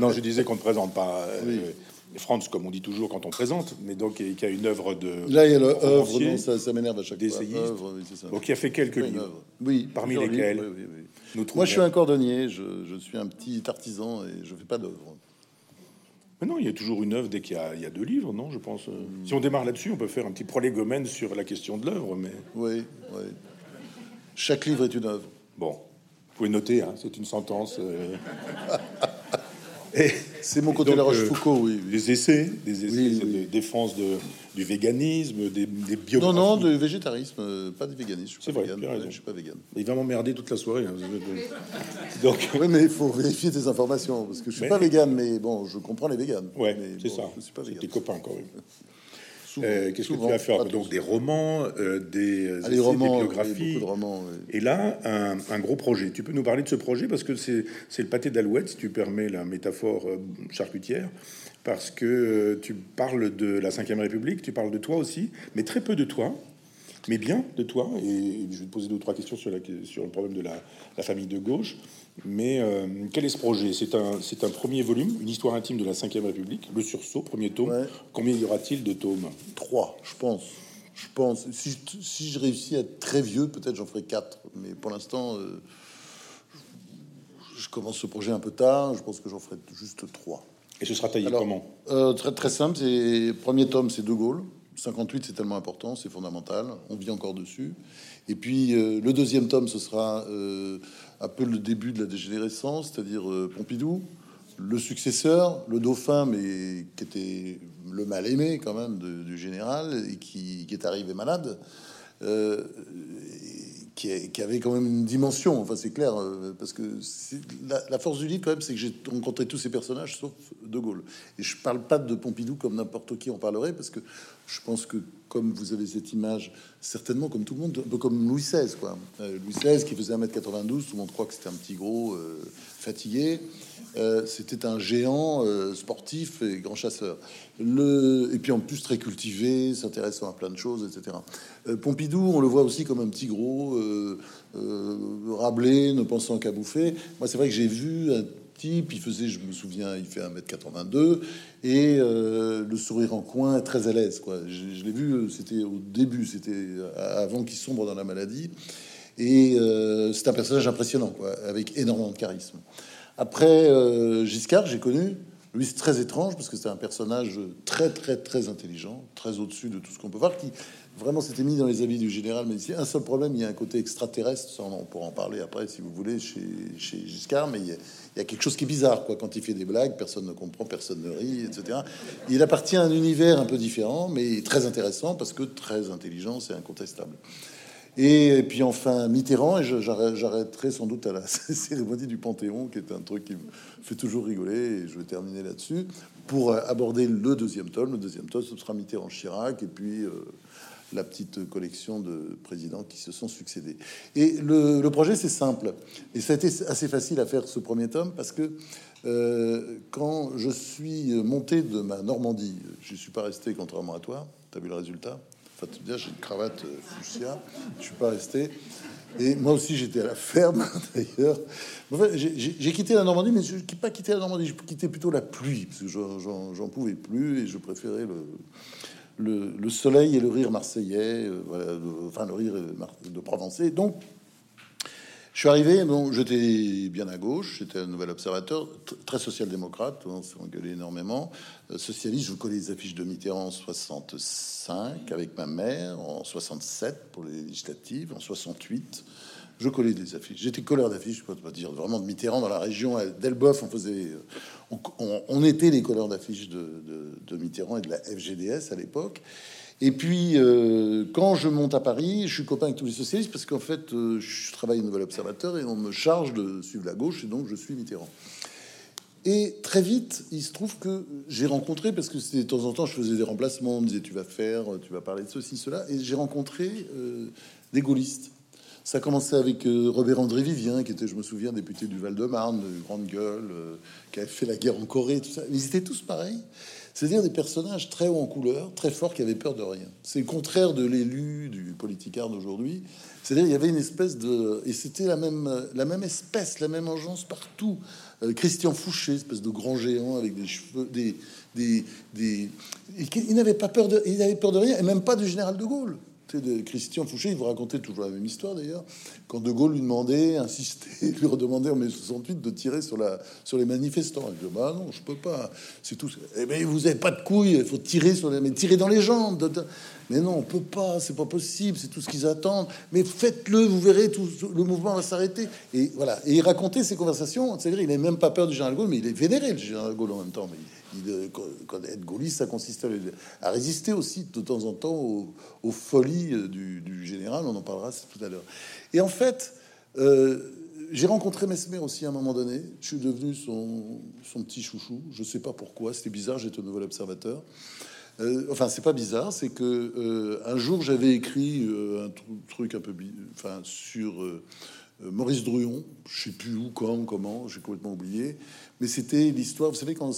Non, je disais qu'on ne présente pas euh, Franz, comme on dit toujours quand on présente, mais donc qui a une œuvre de. Là, il y a l'œuvre, non, ça, ça m'énerve à chaque fois. Œuvre, oui, ça. Donc, qui a fait quelques livres. Oui, parmi lesquels. Livres, oui, oui, Moi, je suis un cordonnier, je, je, suis un petit artisan et je fais pas d'œuvre. Mais non, il y a toujours une œuvre dès qu'il y, y, a deux livres, non Je pense. Si on démarre là-dessus, on peut faire un petit prolégomène sur la question de l'œuvre, mais. Oui, oui. Chaque livre est une œuvre. Bon, vous pouvez noter, hein, c'est une sentence. Euh... c'est mon côté La Rochefoucauld, euh, oui, Des essais, des essais de défense de, du véganisme, des, des biographies. Non, non, de végétarisme, euh, pas de véganisme. C'est vrai, je suis pas vegan. Il va m'emmerder toute la soirée. Hein, Donc, oui, mais il faut vérifier tes informations parce que je suis pas vegan, mais bon, je comprends les véganes. Ouais, c'est ça. Je suis pas Tes copains quand même. Euh, qu'est-ce que tu vas faire Donc des romans, euh, des, ah, des, romans, des biographies. De romans, Et là, un, gros projet. Tu peux nous parler de ce projet parce que c'est le pâté d'alouette, si tu permets la métaphore euh, charcutière, parce que tu parles de la Ve République, tu parles de toi aussi, mais très peu de toi mais bien de toi. Et je vais te poser deux ou trois questions sur, la, sur le problème de la, famille de gauche. Mais euh, quel est ce projet? C'est un, c'est un premier volume, une histoire intime de la Ve République, le sursaut, premier tome. Combien y aura-t-il de tomes? Trois, je pense. Je pense. Si, si je réussis à être très vieux, peut-être j'en ferai quatre. Mais pour l'instant, euh, je commence ce projet un peu tard. Je pense que j'en ferai juste trois. Et ce sera taillé comment? euh, Très très simple. C'est premier tome, c'est De Gaulle. 58, c'est tellement important, c'est fondamental. On vit encore dessus. Et puis euh, le deuxième tome, ce sera euh, un peu le début de la dégénérescence, c'est-à-dire euh, Pompidou, le successeur, le dauphin, mais qui était le mal aimé quand même du général et qui, est arrivé malade. Qui, avait quand même une dimension. Enfin, c'est clair, parce que la, la, force du livre, quand même, c'est que j'ai rencontré tous ces personnages sauf De Gaulle. Et je parle pas de Pompidou comme n'importe qui en parlerait, parce que je pense que comme vous avez cette image, certainement comme tout le monde, un peu comme Louis XVI, quoi. Euh, Louis XVI qui faisait 1m92, tout le monde croit que c'était un petit gros euh, fatigué. Euh, c'était un géant sportif et grand chasseur. Le... Et puis en plus très cultivé, s'intéressant à plein de choses, etc. Pompidou, on le voit aussi comme un petit gros, rablé, ne pensant qu'à bouffer. Moi, c'est vrai que j'ai vu un il faisait, je me souviens, il fait 1m82 et euh, le sourire en coin, très à l'aise. Quoi. Je, l'ai vu, c'était au début, c'était avant qu'il sombre dans la maladie. Et euh, c'est un personnage impressionnant, quoi, avec énormément de charisme. Après euh, Giscard, j'ai connu. Lui, c'est très étrange parce que c'est un personnage très, très, très intelligent, très au-dessus de tout ce qu'on peut voir, qui vraiment s'était mis dans les habits du général. Ici, un seul problème, il y a un côté extraterrestre, on pourra en parler après si vous voulez, chez, chez Giscard, mais il y a, il y a quelque chose qui est bizarre, quoi. Quand il fait des blagues, personne ne comprend, personne ne rit, etc. Il appartient à un univers un peu différent, mais très intéressant parce que très intelligent, c'est incontestable. Et puis enfin Mitterrand, et j'arrêterai sans doute à la cérémonie du Panthéon, qui est un truc qui me fait toujours rigoler, et je vais terminer là-dessus, pour aborder le deuxième tome. Le deuxième tome, ce sera Mitterrand-Chirac, et puis euh, la petite collection de présidents qui se sont succédés. Et le, projet, c'est simple. Et ça a été assez facile à faire ce premier tome parce que euh, quand je suis monté de ma Normandie, je suis pas resté contrairement à toi. Tu as vu le résultat Enfin, tu j'ai une cravate euh, fuchsia. Je suis pas resté. Et moi aussi, j'étais à la ferme, d'ailleurs. j'ai quitté la Normandie, mais je n'ai pas quitté la Normandie, je quittais plutôt la pluie, parce que j'en pouvais plus et je préférais le, le, soleil et le rire marseillais, euh, enfin le rire de provençais. Donc, je suis arrivé, bon, j'étais bien à gauche, j'étais un nouvel observateur, très social-démocrate, on s'est engueulé énormément. Euh, socialiste, je connais les affiches de Mitterrand en 65 avec ma mère, en 67 pour les législatives, en 68 je collais des affiches. J'étais colleur d'affiches, je peux pas dire vraiment de Mitterrand dans la région d'Elbeuf. On faisait, on, était les colleurs d'affiches de, Mitterrand et de la FGDS à l'époque. Et puis, euh, quand je monte à Paris, je suis copain avec tous les socialistes parce qu'en fait, euh, je travaille au Nouvel Observateur et on me charge de suivre la gauche et donc je suis Mitterrand. Et très vite, il se trouve que j'ai rencontré, parce que de temps en temps, je faisais des remplacements, on me disait tu vas faire, tu vas parler de ceci, cela, et j'ai rencontré euh, des gaullistes. Ça a commencé avec Robert André Vivien, qui était, je me souviens, député du Val-de-Marne, de grande gueule, qui avait fait la guerre en Corée, tout ça. Ils étaient tous pareils. C'est-à-dire des personnages très hauts en couleur, très forts, qui avaient peur de rien. C'est le contraire de l'élu du politicard d'aujourd'hui. C'est-à-dire il y avait une espèce de... Et c'était la même, la même espèce, la même engeance partout. Euh, Christian Fouché, espèce de grand géant avec des cheveux, des... des, des... Il n'avait pas peur de... Il avait peur de rien, et même pas du général de Gaulle de Christian Fouché, il vous racontait toujours la même histoire d'ailleurs, quand De Gaulle lui demandait, insistait, lui redemandait en mai 68 de tirer sur, la, sur les manifestants. Il dit Bah non, je peux pas, c'est tout. Eh bien, vous avez pas de couilles, il faut tirer sur les. Mais tirer dans les jambes. Mais non, on peut pas, c'est pas possible, c'est tout ce qu'ils attendent. Mais faites-le, vous verrez, tout le mouvement va s'arrêter. Et voilà. Et il racontait ces conversations, c'est-à-dire, il n'avait même pas peur du général Gaulle, mais il est vénéré le général Gaulle en même temps. Être gaulliste, ça consiste à, résister aussi de temps en temps aux, folies euh, du, général. On en parlera tout à l'heure. Et en fait, euh, j'ai rencontré Mesmer aussi à un moment donné. Je suis devenu son, petit chouchou. Je sais pas pourquoi. C'était bizarre. J'étais un nouvel observateur. Euh, enfin, c'est pas bizarre. C'est que un jour, j'avais écrit un truc un peu, enfin, sur Maurice Druon. Je sais plus où, quand, comment. J'ai complètement oublié. Mais c'était l'histoire. Vous savez, quand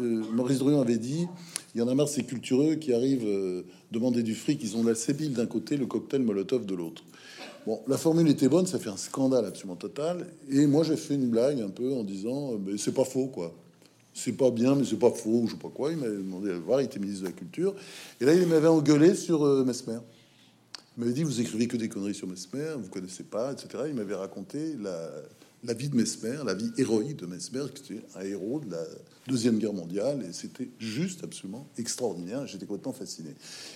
euh, Maurice Druon avait dit il y en a marre ces cultureux qui arrivent euh, demander du fric, ils ont la sébile d'un côté, le cocktail Molotov de l'autre. Bon, la formule était bonne, ça fait un scandale absolument total. Et moi, j'ai fait une blague un peu en disant mais c'est pas faux, quoi. C'est pas bien, mais c'est pas faux, je sais pas quoi. Il m'avait demandé à voir, il était ministre de la Culture. Et là, il m'avait engueulé sur euh, Mesmer. Il m'avait dit Vous écrivez que des conneries sur Mesmer, vous connaissez pas, etc. Il m'avait raconté la, la vie de Mesmer, la vie héroïque de Mesmer, qui était un héros de la Deuxième Guerre mondiale, et c'était juste absolument extraordinaire. J'étais complètement fasciné.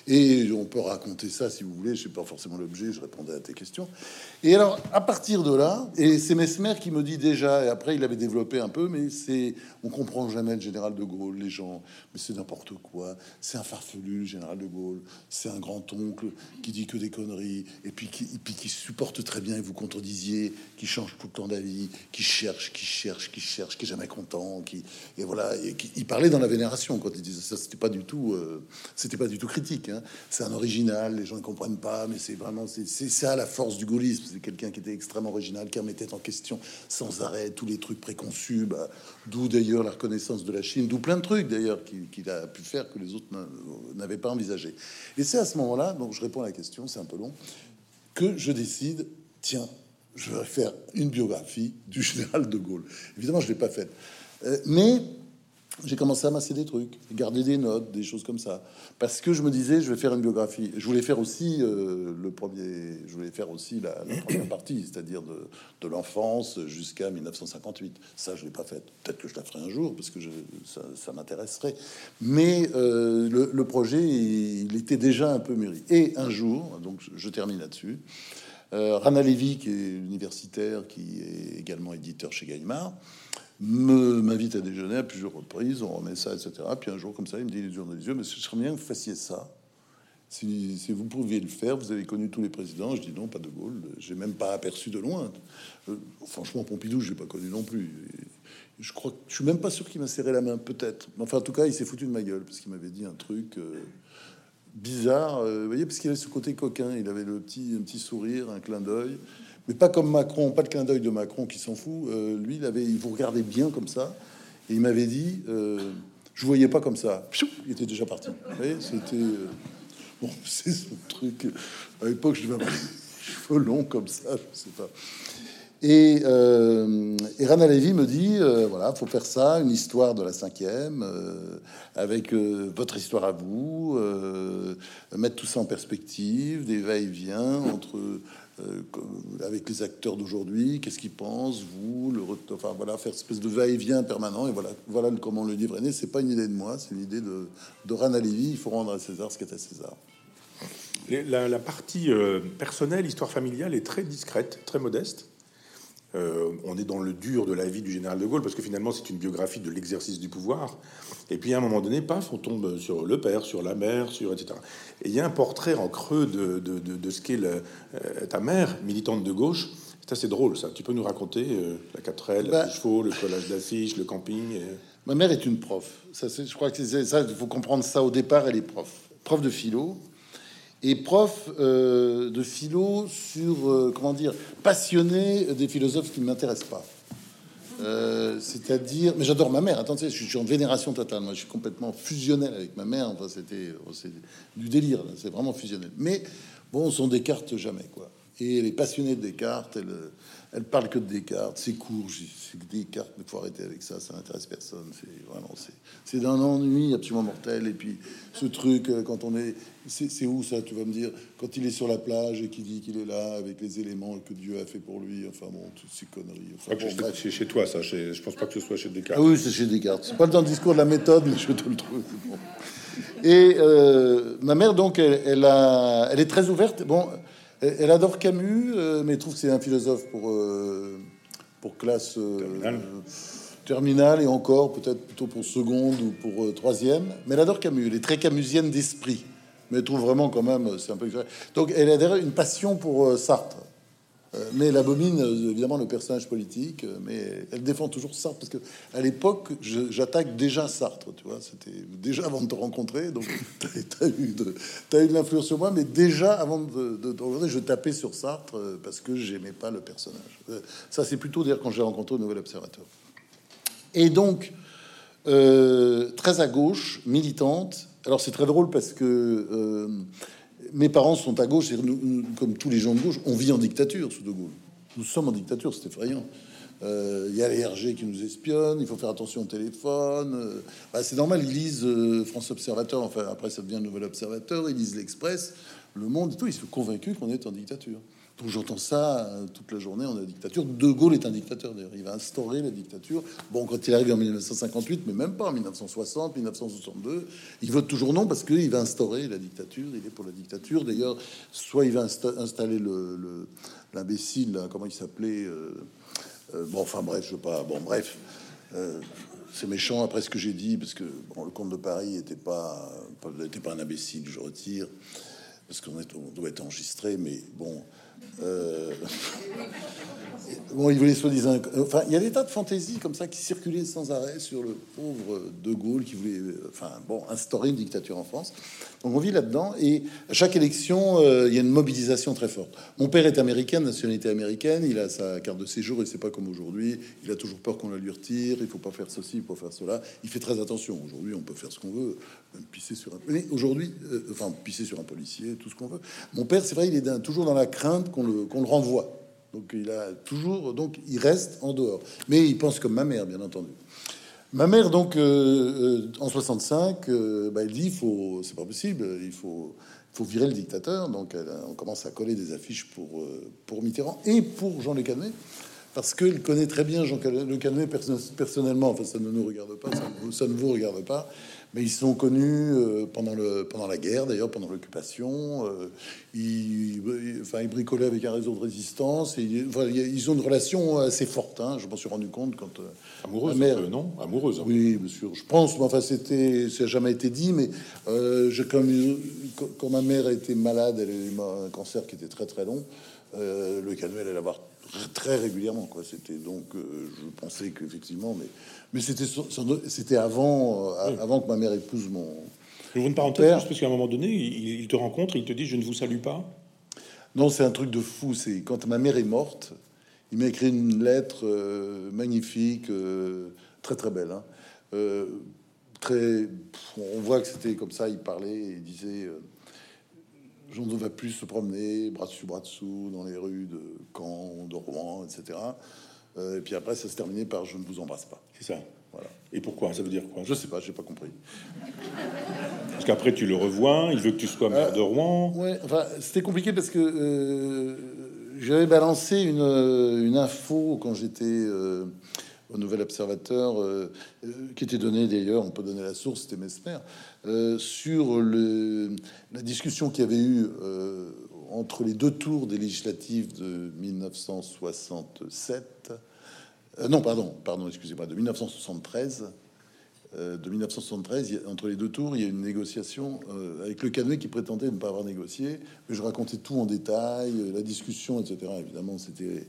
Et on peut raconter ça si vous voulez, je sais pas forcément l'objet, je répondais à tes questions. Et alors, à partir de là, et c'est Mesmer qui me dit déjà, et après il avait développé un peu, mais c'est, on comprend jamais le général de Gaulle, les gens, mais c'est n'importe quoi, c'est un farfelu, le général de Gaulle, c'est un grand-oncle qui dit que des conneries, et puis qui, et supporte très bien, et vous contredisiez, qui change tout le temps d'avis qui cherche, qui cherche, qui cherche, qui est jamais content, qui et voilà, et qui, il parlait dans la vénération quand il disait ça. C'était pas du tout, euh, c'était pas du tout critique. Hein. C'est un original, les gens ne comprennent pas, mais c'est vraiment c'est ça la force du gaullisme. C'est quelqu'un qui était extrêmement original, qui remettait en question sans arrêt tous les trucs préconçus. Bah, d'où d'ailleurs la reconnaissance de la Chine, d'où plein de trucs d'ailleurs qu'il a pu faire que les autres n'avaient pas envisagé. Et c'est à ce moment-là, donc je réponds à la question, c'est un peu long, que je décide, tiens, je vais faire une biographie du général de Gaulle. Évidemment, je l'ai pas faite, euh, mais j'ai commencé à masser des trucs, garder des notes, des choses comme ça, parce que je me disais, je vais faire une biographie. Je voulais faire aussi euh, le premier, je voulais faire aussi la, première partie, c'est-à-dire de, l'enfance jusqu'à 1958. Ça, je l'ai pas fait. Peut-être que je la ferai un jour, parce que ça, m'intéresserait. Mais euh, le, le, projet, il, était déjà un peu mûri. Et un jour, donc je termine là-dessus. Euh, Rana Levy, qui est universitaire, qui est également éditeur chez Gallimard, m'invite à déjeuner à plusieurs reprises, on remet ça, etc. Puis un jour, comme ça, il me dit les yeux mais ce serait bien que vous fassiez ça. Si, vous pouviez le faire, vous avez connu tous les présidents. Je dis non, pas de Gaulle. J'ai même pas aperçu de loin. Euh, franchement, Pompidou, je l'ai pas connu non plus. je crois je suis même pas sûr qu'il m'a serré la main, peut-être. Enfin, en tout cas, il s'est foutu de ma gueule parce qu'il m'avait dit un truc. Euh, bizarre, euh, vous voyez, parce qu'il avait ce côté coquin, il avait le petit, un petit sourire, un clin d'œil, mais pas comme Macron, pas de clin d'œil de Macron qui s'en fout. Euh, lui, il avait, il vous regardait bien comme ça, et il m'avait dit, euh, je voyais pas comme ça. Il était déjà parti. C'était bon, c'est ce truc. À l'époque, je devais avoir cheveux longs comme ça, je sais pas. Et, euh, et, Rana Levy me dit euh, voilà, faut faire ça, une histoire de la cinquième, euh, avec euh, votre histoire à vous, mettre tout ça en perspective, des va-et-vient entre avec les acteurs d'aujourd'hui, qu'est-ce qu'ils pensent, vous, le enfin voilà, faire espèce de va-et-vient permanent. Et voilà, voilà comment le livre est né. C'est pas une idée de moi, c'est une idée de, Rana Levy. Il faut rendre à César ce qui est à César. La partie personnelle, histoire familiale, est très discrète, très modeste. Euh, on est dans le dur de la vie du général de Gaulle, parce que finalement, c'est une biographie de l'exercice du pouvoir. Et puis, à un moment donné, paf, on tombe sur le père, sur la mère, sur etc. Et il y a un portrait en creux de, de, ce qu'est euh, ta mère, militante de gauche. C'est assez drôle, ça. Tu peux nous raconter euh, la quatrelle, bah, les chevaux, le collage d'affiches, le camping Ma mère est une prof. Ça, je crois que c'est ça. Il faut comprendre ça au départ. Elle est prof, prof de philo et prof euh, de philo sur, euh, comment dire, passionné des philosophes qui ne m'intéressent pas. Euh, c'est-à-dire, mais j'adore ma mère. Attendez, je suis en vénération totale. Moi, je suis complètement fusionnel avec ma mère. Enfin, c'était du délire. C'est vraiment fusionnel. Mais bon, on s'en décarte jamais, quoi. Et elle est passionnée de Descartes. Elle, elle parle que de Descartes. C'est court, c'est que Descartes. Mais faut arrêter avec ça. Ça n'intéresse personne. C'est vraiment, c'est d'un ennui absolument mortel. Et puis, ce truc, euh, quand on est, c'est où ça Tu vas me dire, quand il est sur la plage et qu'il dit qu'il est là avec les éléments que Dieu a fait pour lui. Enfin bon, toutes ces conneries. Enfin, c'est chez toi, ça. Je pense pas que ce soit chez Descartes. Ah oui, c'est chez Descartes. C'est pas dans le discours de la méthode, mais je te le trouve. Et euh, ma mère, donc, elle, elle, a, elle est très ouverte. Bon. Elle adore Camus, euh, mais trouve que c'est un philosophe pour, euh, pour classe euh, terminale. et encore, peut-être plutôt pour seconde ou pour troisième. Mais elle adore Camus, elle est très camusienne d'esprit. Mais elle trouve vraiment quand même, c'est un peu... Donc elle a une passion pour Sartre. Euh, mais elle abomine euh, évidemment le personnage politique, euh, mais elle défend toujours Sartre parce que à l'époque, j'attaque déjà Sartre, tu vois, c'était déjà avant de te rencontrer, donc tu as, eu de, l'influence sur moi, mais déjà avant de, de, de, je tapais sur Sartre parce que j'aimais pas le personnage. Ça, c'est plutôt dire quand j'ai rencontré au Nouvel Observateur. Et donc, très à gauche, militante. Alors c'est très drôle parce que mes parents sont à gauche, comme tous les gens de gauche, on vit en dictature sous De Gaulle. Nous sommes en dictature, c'est effrayant. Euh, il y a les RG qui nous espionnent, il faut faire attention au téléphone. Euh, bah, c'est normal, ils lisent euh, France Observateur, enfin après ça devient le Nouvel Observateur, ils lisent l'Express, Le Monde et tout, ils sont convaincus qu'on est en dictature. Donc j'entends ça euh, toute la journée, on a dictature. De Gaulle est un dictateur d'ailleurs, il va instaurer la dictature. Bon, quand il arrive en 1958, mais même pas en 1960, 1962, il vote toujours non parce qu'il va instaurer la dictature, il est pour la dictature. D'ailleurs, soit il va installer le l'imbécile, comment il s'appelait euh, euh, Bon, enfin bref, je veux pas. Bon, bref. c'est méchant après ce que j'ai dit, parce que le comte de Paris était pas, n'était pas un imbécile, je retire, parce qu'on on doit être enregistré, mais bon, euh, il voulait soi-disant. Enfin, il y a des tas de fantaisies comme ça qui circulaient sans arrêt sur le pauvre De Gaulle qui voulait, euh, enfin, bon, instaurer une dictature en France. Donc on vit là-dedans et à chaque élection, euh, il y a une mobilisation très forte. Mon père est américain, nationalité américaine, il a sa carte de séjour et c'est pas comme aujourd'hui. Il a toujours peur qu'on la lui retire. Il faut pas faire ceci, il faut faire cela. Il fait très attention. Aujourd'hui, on peut faire ce qu'on veut, pisser sur un. Mais aujourd'hui, enfin, pisser sur un policier, tout ce qu'on veut. Mon père, c'est vrai, il est toujours dans la crainte qu'on le renvoie. Donc il a toujours, donc il reste en dehors. Mais il pense comme ma mère, bien entendu. Ma mère, donc, euh, euh, en 65, euh, bah, elle dit, faut, c'est pas possible, il faut, virer le dictateur. Donc on commence à coller des affiches pour, pour Mitterrand et pour Jean Le Canet, parce qu'il connaît très bien Jean Le Canet personnellement. Enfin, ça ne nous regarde pas, ça ne vous regarde pas mais ils sont connus euh, pendant, le, pendant la guerre, d'ailleurs, pendant l'occupation. Euh, ils, enfin, ils bricolaient avec un réseau de résistance. Et, ils ont une relation assez forte. Hein, je m'en suis rendu compte quand. Euh, amoureuse, mère, non Amoureuse. Hein. Oui, bien sûr. Je pense, mais enfin, c'était, ça n'a jamais été dit, mais comme quand ma mère été malade, elle a eu un cancer qui était très très long. le canal allait l'avoir très régulièrement. Quoi. C'était donc, je pensais qu'effectivement, mais mais c'était c'était avant, euh, avant que ma mère épouse mon. J'ouvre une parenthèse, parce qu'à un moment donné, il, te rencontre, il te dit Je ne vous salue pas. Non, c'est un truc de fou. C'est quand ma mère est morte, il m'a écrit une lettre euh, magnifique, euh, très très belle. Hein. très, on voit que c'était comme ça. Il parlait, il disait on ne va plus se promener bras dessus bras dessous dans les rues de Caen, de Rouen, etc. Euh, et puis après, ça se terminait par je ne vous embrasse pas. C'est ça. Voilà. Et pourquoi? Ça veut dire quoi? Je sais pas, j'ai pas compris. Parce qu'après, tu le revois, il veut que tu sois maire de Rouen. Ouais, enfin, c'était compliqué parce que euh, j'avais balancé une, une, info quand j'étais euh, au Nouvel Observateur, qui était donnée d'ailleurs, on peut donner la source, c'était Mesmer, sur le, la discussion qu'il y avait eu entre les deux tours des législatives de 1967, euh, non, pardon, pardon, excusez-moi, de 1973, euh, de 1973, entre les deux tours, il y a une négociation euh, avec le cabinet qui prétendait ne pas avoir négocié, mais je racontais tout en détail, la discussion, etc. Évidemment, c'était euh,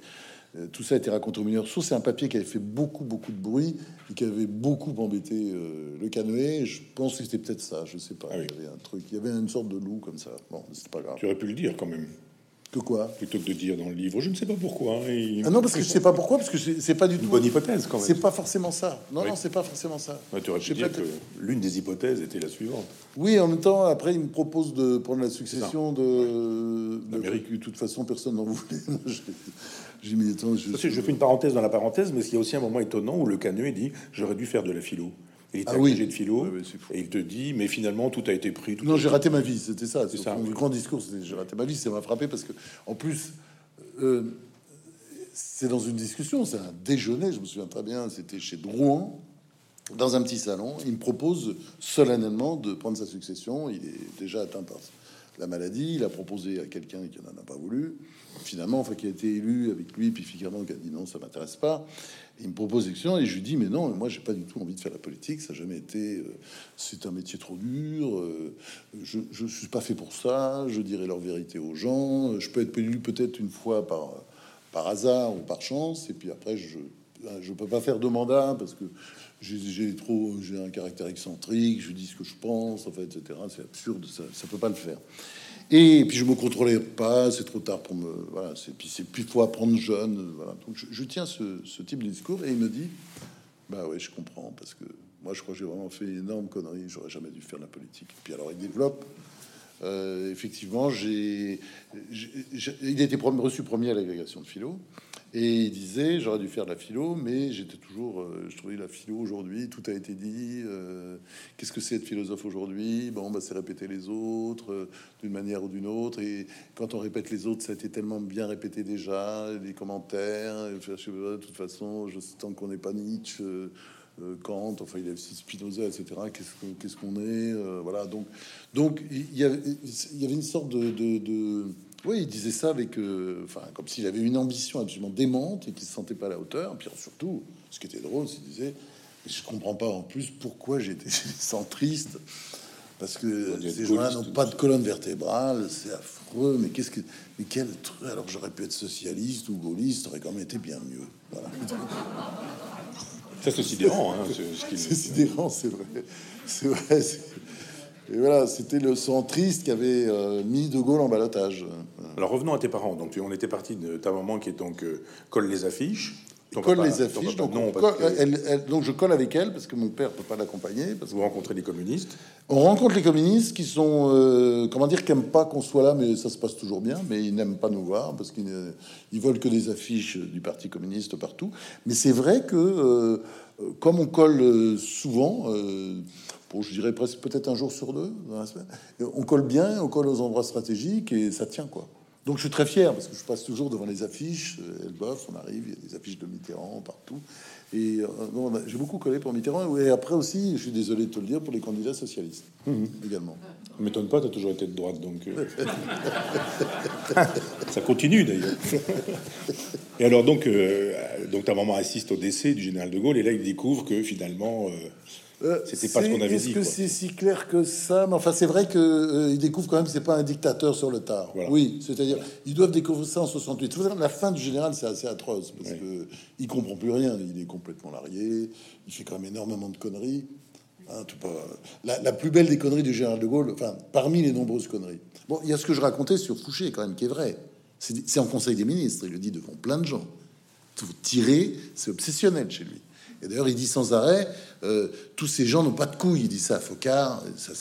tout ça a été raconté au meilleur source. C'est un papier qui avait fait beaucoup, beaucoup de bruit et qui avait beaucoup embêté euh, le canoë. Je pense que c'était peut-être ça, je sais pas. Ah il y avait un truc, il y avait une sorte de loup comme ça. Bon, c'est pas grave. Tu aurais pu le dire quand même. Quoi Plutôt que de dire dans le livre, je ne sais pas pourquoi. Et... Ah non, parce que je sais pas pourquoi, parce que c'est pas du tout. Une bonne hypothèse, quand même. C'est pas forcément ça. Non, non, c'est pas forcément ça. Ouais, tu aurais pu dire que l'une des hypothèses était la suivante. Oui, en même temps, après, il me propose de prendre la succession de. D'Amérique. De toute façon, personne n'en voulait. J'ai mis temps. Je... je fais une parenthèse dans la parenthèse, mais il y a aussi un moment étonnant où le canuet dit J'aurais dû faire de la philo. Il est ah oui. de philo et il te dit mais finalement tout a été pris. non, j'ai raté ma vie, c'était ça. C'est. Mon grand discours, j'ai raté ma vie. Ça m'a frappé parce que en plus, euh, c'est dans une discussion, c'est un déjeuner. Je me souviens très bien. C'était chez Drouin dans un petit salon. Il me propose solennellement de prendre sa succession. Il est déjà atteint par la maladie. Il a proposé à quelqu'un qui n'en a pas voulu. Finalement, enfin, qui a été élu avec lui, puis finalement qui a dit non, ça m'intéresse pas. Il me propose l'action et je lui dis mais non, moi j'ai pas du tout envie de faire la politique. Ça n'a jamais été. Euh, c'est un métier trop dur. Euh, je, je suis pas fait pour ça. Je dirai leur vérité aux gens. Je peux être élu peut-être une fois par par hasard ou par chance. Et puis après, je je peux pas faire de mandat parce que j'ai trop, j'ai un caractère excentrique, je dis ce que je pense, en etc. C'est absurde, ça, ça peut pas le faire. Et puis je me contrôlais pas, c'est trop tard pour me, voilà, c'est puis c'est puis faut apprendre jeune, voilà. Donc je, tiens ce, type de discours et il me dit, bah ouais, je comprends parce que moi je crois que j'ai vraiment fait une énorme connerie, j'aurais jamais dû faire la politique. Puis alors il développe. Euh, effectivement, j'ai, il était reçu premier à l'agrégation de philo. Et il disait, j'aurais dû faire de la philo, mais j'étais toujours, euh, je trouvais la philo aujourd'hui, tout a été dit. Euh, qu'est-ce que c'est être philosophe aujourd'hui? Bon, bah, c'est répéter les autres euh, d'une manière ou d'une autre. Et quand on répète les autres, ça a été tellement bien répété déjà, les commentaires. de toute façon, je, tant qu'on n'est pas Nietzsche. Kant, enfin il y a aussi Spinoza, etc. Qu'est-ce qu'on est, voilà. Donc, donc il y avait, une sorte de oui, il disait ça avec, euh, enfin, comme s'il avait une ambition absolument démente et qu'il se sentait pas à la hauteur. Puis surtout, ce qui était drôle, c'est qu'il disait, je comprends pas en plus pourquoi j'étais centriste, parce que ces gens-là n'ont pas de colonne vertébrale, c'est affreux. Mais qu'est-ce que, mais quel truc Alors j'aurais pu être socialiste ou gaulliste, aurait quand même été bien mieux. Voilà. Ça c'est sidérant, hein, c'est sidérant, c'est vrai, c'est vrai. Et voilà, c'était le centriste qui avait euh, mis De Gaulle en balotage. Alors revenons à tes parents. Donc on était parti de ta maman qui est donc euh, colle les affiches. colle les affiches. Donc, donc je colle avec elle parce que mon père peut pas l'accompagner. Parce que vous rencontrez les communistes. On rencontre les communistes qui sont euh, comment dire qui aiment pas qu'on soit là, mais ça se passe toujours bien. Mais ils n'aiment pas nous voir parce qu'ils ils veulent que des affiches du Parti communiste partout. Mais c'est vrai que comme on colle souvent je dirais presque peut-être un jour sur deux dans la semaine. on colle bien, on colle aux endroits stratégiques et ça tient quoi. Donc je suis très fier parce que je passe toujours devant les affiches. Elle bosse, on arrive, il y a des affiches de Mitterrand partout. Et euh, j'ai beaucoup collé pour Mitterrand. Et après aussi, je suis désolé de te le dire, pour les candidats socialistes mhm. également. M'étonne pas, tu as toujours été de droite, donc euh. ça continue d'ailleurs. et alors donc, euh, donc ta maman assiste au décès du général de Gaulle et là il découvre que finalement euh, C'était pas ce qu'on avait dit. Est-ce que c'est si clair que ça? Mais enfin, c'est vrai que euh, découvrent quand même c'est pas un dictateur sur le tard. Oui, c'est-à-dire ils doivent découvrir ça en 68. La fin du général, c'est assez atroce parce que il comprend plus rien. Il est complètement largué. Il fait quand même énormément de conneries. Hein, pas... la, la, plus belle des conneries du général de Gaulle, enfin parmi les nombreuses conneries. Bon, il y a ce que je racontais sur Fouché quand même qui est vrai. C'est en Conseil des ministres. Il le dit devant plein de gens. Tout tirer, c'est obsessionnel chez lui. Et d'ailleurs, il dit sans arrêt, euh, tous ces gens n'ont pas de couilles. Il dit ça à Focard. Ça,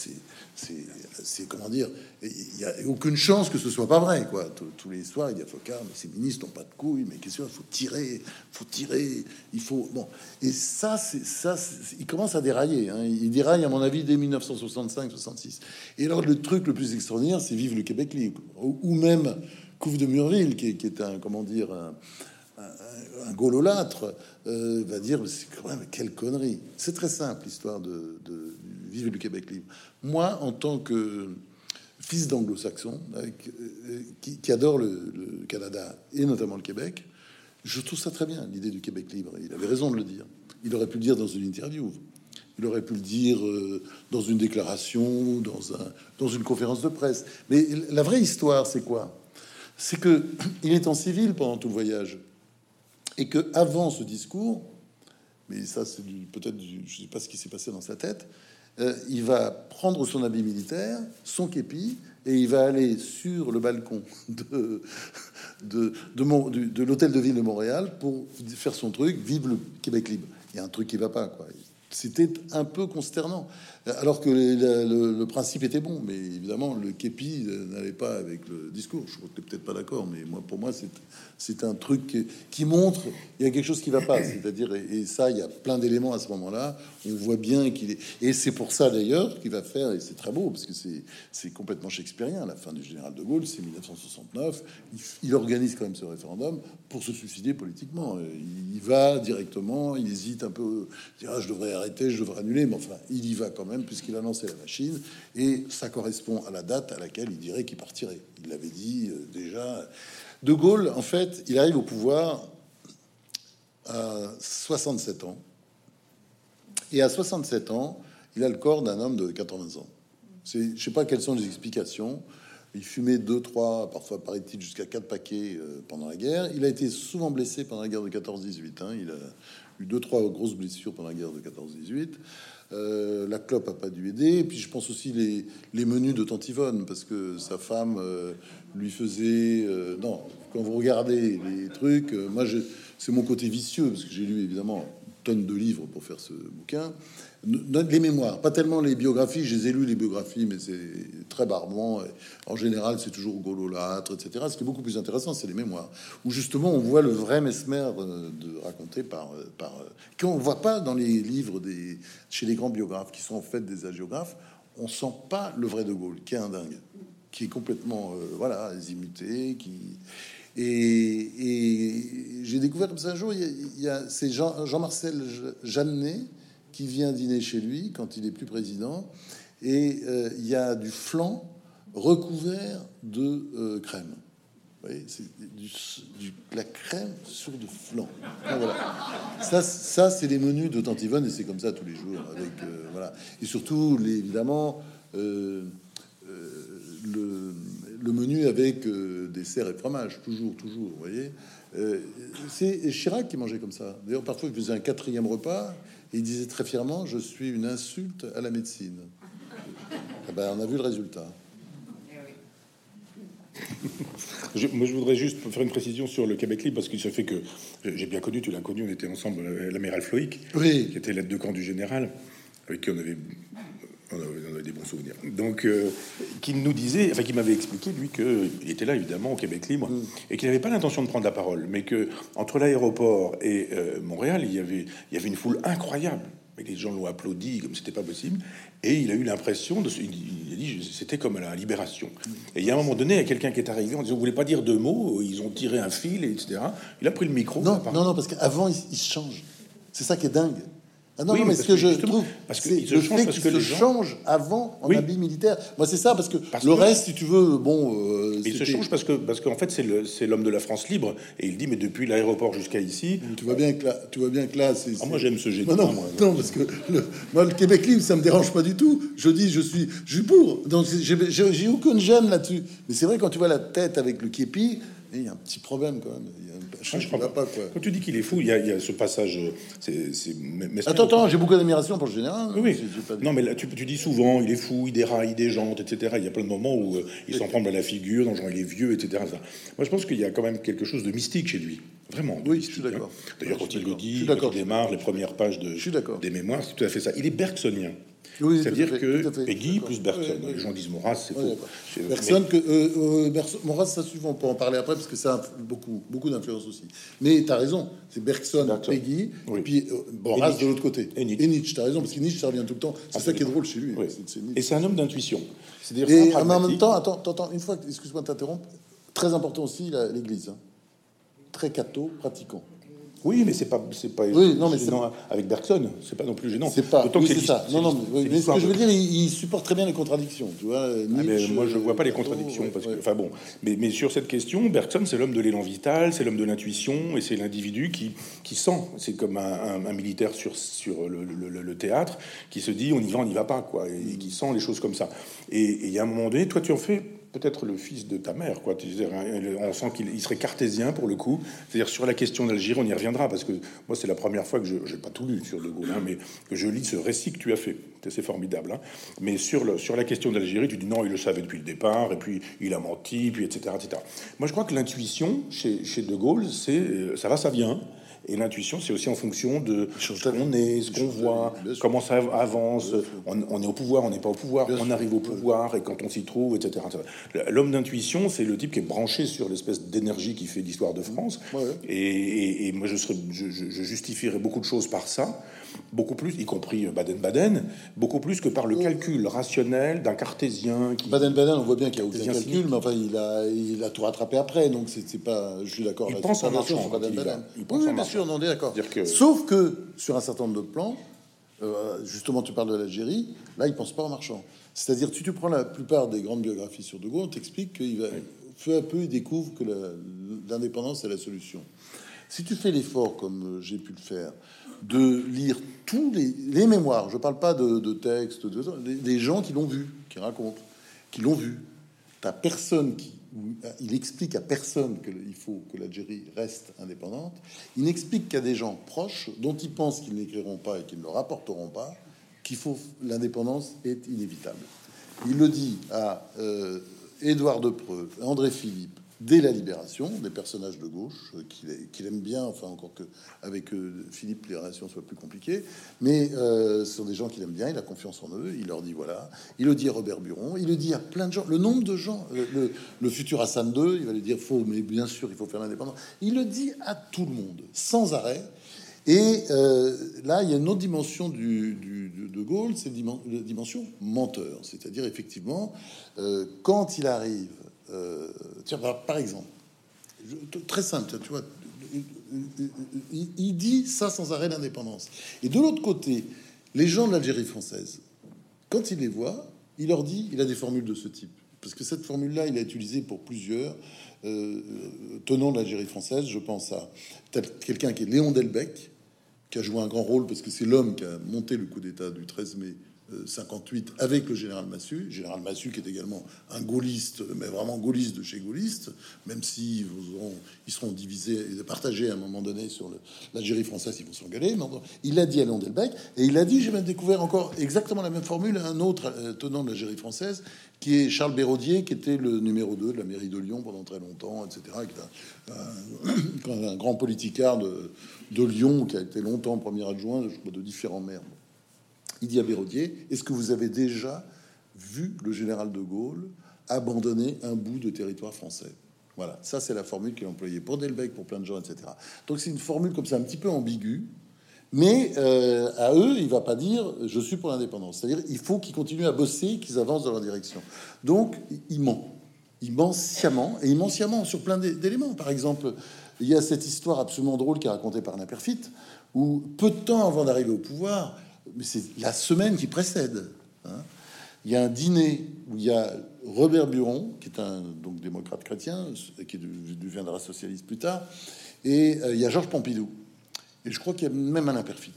c'est, comment dire, il n'y a aucune chance que ce soit pas vrai, quoi. Tous les soirs, il dit à Focard, mais ces ministres n'ont pas de couilles. Mais qu'est-ce qu'il faut tirer, faut tirer, il faut bon. Et ça, c'est ça, il commence à dérailler. Hein. Il déraille, à mon avis, dès 1965-66. Et alors, le truc le plus extraordinaire, c'est Vive le Québec libre, ou même Couve de Murville, qui, qui est un, comment dire, un, un gaulolâtre euh, va dire c'est quand même quelle connerie. C'est très simple l'histoire de, vivre du Québec libre. Moi, en tant que fils d'anglo-saxon euh, qui, adore le, Canada et notamment le Québec, je trouve ça très bien l'idée du Québec libre. Il avait raison de le dire. Il aurait pu le dire dans une interview. Il aurait pu le dire euh, dans une déclaration, dans, un, dans une conférence de presse. Mais la vraie histoire, c'est quoi? C'est que il est en civil pendant tout le voyage et que avant ce discours, mais ça c'est peut-être, je sais pas ce qui s'est passé dans sa tête, euh, il va prendre son habit militaire, son képi, et il va aller sur le balcon de, de, de, de l'hôtel de ville de Montréal pour faire son truc, vive le Québec libre. Il y a un truc qui va pas, quoi. C'était un peu consternant. Alors que le, principe était bon, mais évidemment, le képi n'allait pas avec le discours. Je crois que peut-être pas d'accord, mais moi, pour moi, c'est un truc qui, montre il y a quelque chose qui va pas. C'est-à-dire, et, ça, il y a plein d'éléments à ce moment-là. On voit bien qu'il est. Et c'est pour ça d'ailleurs qu'il va faire, et c'est très beau, parce que c'est complètement shakespearien. La fin du général de Gaulle, c'est 1969. Il, organise quand même ce référendum pour se suicider politiquement. Il, va directement, il hésite un peu. Il dit, ah, je devrais arrêter, je devrais annuler, mais enfin, il y va quand même puisqu'il a lancé la machine, et ça correspond à la date à laquelle il dirait qu'il partirait. Il l'avait dit euh, déjà. De Gaulle, en fait, il arrive au pouvoir à 67 ans, et à 67 ans, il a le corps d'un homme de 80 ans. Je sais pas quelles sont les explications. Il fumait deux, trois, parfois paraît-il jusqu'à quatre paquets euh, pendant la guerre. Il a été souvent blessé pendant la guerre de 14-18. Hein. Il a eu deux, trois grosses blessures pendant la guerre de 14-18. Euh, la clope a pas dû aider. Et puis je pense aussi les, menus de Tantivonne, parce que sa femme euh, lui faisait. Euh, non, quand vous regardez les trucs, moi c'est mon côté vicieux, parce que j'ai lu évidemment tonnes de livres pour faire ce bouquin. Les mémoires, pas tellement les biographies, je les ai lu les biographies, mais c'est très barbant. En général, c'est toujours gololâtre, etc. Ce qui est beaucoup plus intéressant, c'est les mémoires, où justement on voit le vrai Mesmer euh, de raconter par, euh, par euh, qu'on voit pas dans les livres des chez les grands biographes qui sont en fait des agiographes. On sent pas le vrai de Gaulle, qui est un dingue, qui est complètement voilà imité, qui et, j'ai découvert comme ça un jour, il y a, c'est Jean, Jean-Marcel Jeannet qui vient dîner chez lui quand il est plus président, et euh, il y a du flan recouvert de euh, crème. Vous voyez, c'est du, la crème sur du flan. voilà. Ça, ça c'est les menus de Tante et c'est comme ça tous les jours. Euh. Et surtout, les, évidemment, le menu avec des dessert et fromage, toujours, toujours, vous voyez. C'est Chirac qui mangeait comme ça. D'ailleurs, parfois, il faisait un quatrième repas il disait très fièrement Je suis une insulte à la médecine. Eh ben, on a vu le résultat. Je, moi, je voudrais juste faire une précision sur le Québec libre parce qu'il se fait que j'ai bien connu, tu l'as connu, on était ensemble, l'amiral Floïc, oui. qui était l'aide de camp du général, avec qui on avait on avait des bons souvenirs. Donc, euh, qui nous disait, enfin, qui m'avait expliqué, lui, qu'il était là, évidemment, au Québec libre, mm. et qu'il n'avait pas l'intention de prendre la parole, mais que entre l'aéroport et euh, Montréal, il y, avait, il y avait une foule incroyable. Mais les gens l'ont applaudi comme c'était pas possible. Et il a eu l'impression de. Il a dit c'était comme à la libération. Et il y a un moment donné, il y a quelqu'un qui est arrivé en disant Vous voulez pas dire deux mots Ils ont tiré un fil, etc. Il a pris le micro. Non, non, non, parce qu'avant, il, il se change. C'est ça qui est dingue. Ah non, non, mais ce que, je trouve, parce que le fait qu'il se change avant en habit militaire. Moi, c'est ça, parce que le reste, si tu veux, bon. Euh, il se change parce que parce qu'en fait, c'est l'homme de la France libre, et il dit, mais depuis l'aéroport jusqu'à ici. Tu vois bien que là, tu vois bien que là, c'est. Ah, moi, j'aime ce jet. Non, non, non, parce que le, moi, le Québec libre, ça me dérange pas du tout. Je dis, je suis, je suis pour. Donc, j'ai aucune gêne là-dessus. Mais c'est vrai quand tu vois la tête avec le képi, il y a un petit problème quand même. Il y a ah, je crois pas. quoi. Quand tu dis qu'il est fou, il y, a, il y a ce passage. C'est, attends, attends, j'ai beaucoup d'admiration pour le général. Oui, non, mais là, tu, tu, dis souvent, il est fou, il déraille, il déjante, etc. Il y a plein de moments où euh, il s'en prend à la figure, dans genre il est vieux, etc. Moi, je pense qu'il y a quand même quelque chose de mystique chez lui. Vraiment. Oui, je suis d'accord. Hein. D'ailleurs, quand il le dit, quand il démarre les premières pages de, des mémoires, c'est tout à fait ça. Il est bergsonien. Oui, C'est-à-dire que Peggy plus Bergson. Les gens disent Maurras, c'est faux. Bergson, que, euh, euh Maurras, ça suivant, on peut en parler après parce que ça a beaucoup, beaucoup d'influence aussi. Mais tu as raison, c'est Bergson, Peggy, et puis euh, Maurras de l'autre côté. Et Nietzsche, tu as raison, parce que Nietzsche, ça revient tout le temps. C'est ça qui est drôle chez lui. Et c'est un homme d'intuition. Et en même temps, attends, attends, une fois, excuse-moi de t'interrompre, très important aussi l'Église. Hein. Très catho, pratiquant. Oui, mais c'est pas, c'est pas. Oui, non, mais avec Bergson, c'est pas non plus gênant. C'est pas. Oui, c'est ça. Non, non, mais, ce que je veux dire, il, supporte très bien les contradictions, tu vois. Ah, moi, je vois pas les contradictions parce que, enfin bon, mais, mais sur cette question, Bergson, c'est l'homme de l'élan vital, c'est l'homme de l'intuition, et c'est l'individu qui, qui sent. C'est comme un, militaire sur sur le, le, théâtre qui se dit on y va, on n'y va pas, quoi, et, qui sent les choses comme ça. Et il y a un moment donné, toi, tu en fais peut-être le fils de ta mère, quoi. On sent qu'il serait cartésien pour le coup. C'est-à-dire sur la question d'Algérie, on y reviendra parce que moi c'est la première fois que je n'ai pas tout lu sur De Gaulle, hein, mais que je lis ce récit que tu as fait. C'est formidable. Hein. Mais sur, la question d'Algérie, tu dis non, il le savait depuis le départ, et puis il a menti, puis etc. etc. Moi je crois que l'intuition chez, chez De Gaulle, c'est euh, ça va, ça vient. Et l'intuition, c'est aussi en fonction de ce qu'on est, ce qu'on voit, comment ça avance. On, est au pouvoir, on n'est pas au pouvoir, on arrive au pouvoir, et quand on s'y trouve, etc. L'homme d'intuition, c'est le type qui est branché sur l'espèce d'énergie qui fait l'histoire de France. Et, moi, je, serais, je, je justifierais beaucoup de choses par ça beaucoup plus, y compris Baden-Baden, beaucoup plus que par le calcul rationnel d'un cartésien. Qui... Baden-Baden, on voit bien qu'il y a aucun calcul, mais enfin, il a, il a tout rattrapé après, donc c'est pas. Je suis d'accord. Il pense en marchant. Baden-Baden. Oui, bien sûr, on est d'accord. Sauf que sur un certain nombre de plans, euh, justement, tu parles de l'Algérie, là, il pense pas en marchand. C'est-à-dire, si tu prends la plupart des grandes biographies sur De Gaulle, on t'explique qu'il va, peu à peu, il découvre que l'indépendance est la solution. Si tu fais l'effort, comme j'ai pu le faire, de lire tous les, mémoires. Je ne parle pas de, textes, de, des gens qui l'ont vu, qui racontent, qui l'ont vu. T'as personne qui, il explique à personne qu'il faut que l'Algérie reste indépendante. Il n'explique qu'à des gens proches dont il pense qu'ils n'écriront pas et qu'ils ne le rapporteront pas qu'il faut l'indépendance est inévitable. Il le dit à euh, Édouard Depreux, André Philippe, dès la libération, des personnages de gauche euh, qu'il aime bien, enfin encore que avec euh, Philippe les relations soient plus compliquées, mais euh, ce sont des gens qu'il aime bien, il a confiance en eux, il leur dit voilà, il le dit à Robert Buron, il le dit à plein de gens, le nombre de gens, le, futur Hassan II, il va lui dire faut, mais bien sûr il faut faire l'indépendance, il le dit à tout le monde, sans arrêt, et là, il y a une autre dimension du, de Gaulle, c'est la dimension menteur. C'est-à-dire, effectivement, quand il arrive euh, tiens, par exemple, très simple, tu vois, il, dit ça sans arrêt l'indépendance. Et de l'autre côté, les gens de l'Algérie française, quand il les voit, il leur dit, il a des formules de ce type. Parce que cette formule-là, il a utilisé pour plusieurs euh, tenants de l'Algérie française. Je pense à quelqu'un qui est Léon Delbecq, qui a joué un grand rôle parce que c'est l'homme qui a monté le coup d'État du 13 mai 58 avec le général Massu, général Massu qui est également un gaulliste, mais vraiment gaulliste de chez gaulliste, même si ils seront divisés et partagés à un moment donné sur l'Algérie française, ils vont s'engueuler. Il a dit à Léon Delbecq, et il a dit, j'ai même découvert encore exactement la même formule à un autre euh, tenant de l'Algérie française, qui est Charles Béraudier, qui était le numéro 2 de la mairie de Lyon pendant très longtemps, etc., qui est un, un, grand politicard de, de Lyon, qui a été longtemps premier adjoint de différents maires. À Béraudier, est-ce que vous avez déjà vu le général de Gaulle abandonner un bout de territoire français? Voilà, ça c'est la formule qu'il a employée pour Delbecq, pour plein de gens, etc. Donc c'est une formule comme ça un petit peu ambiguë, mais euh, à eux, il va pas dire je suis pour l'indépendance. C'est-à-dire il faut qu'ils continuent à bosser, qu'ils avancent dans leur direction. Donc il ment. Il ment sciemment, et il ment sciemment sur plein d'éléments. Par exemple, il y a cette histoire absolument drôle qui est racontée par Naperfit, où peu de temps avant d'arriver au pouvoir, mais c'est la semaine qui précède. Hein. Il y a un dîner où il y a Robert Buron, qui est un donc démocrate chrétien, qui deviendra socialiste plus tard, et euh, il y a Georges Pompidou. Et je crois qu'il y a même un imperfit.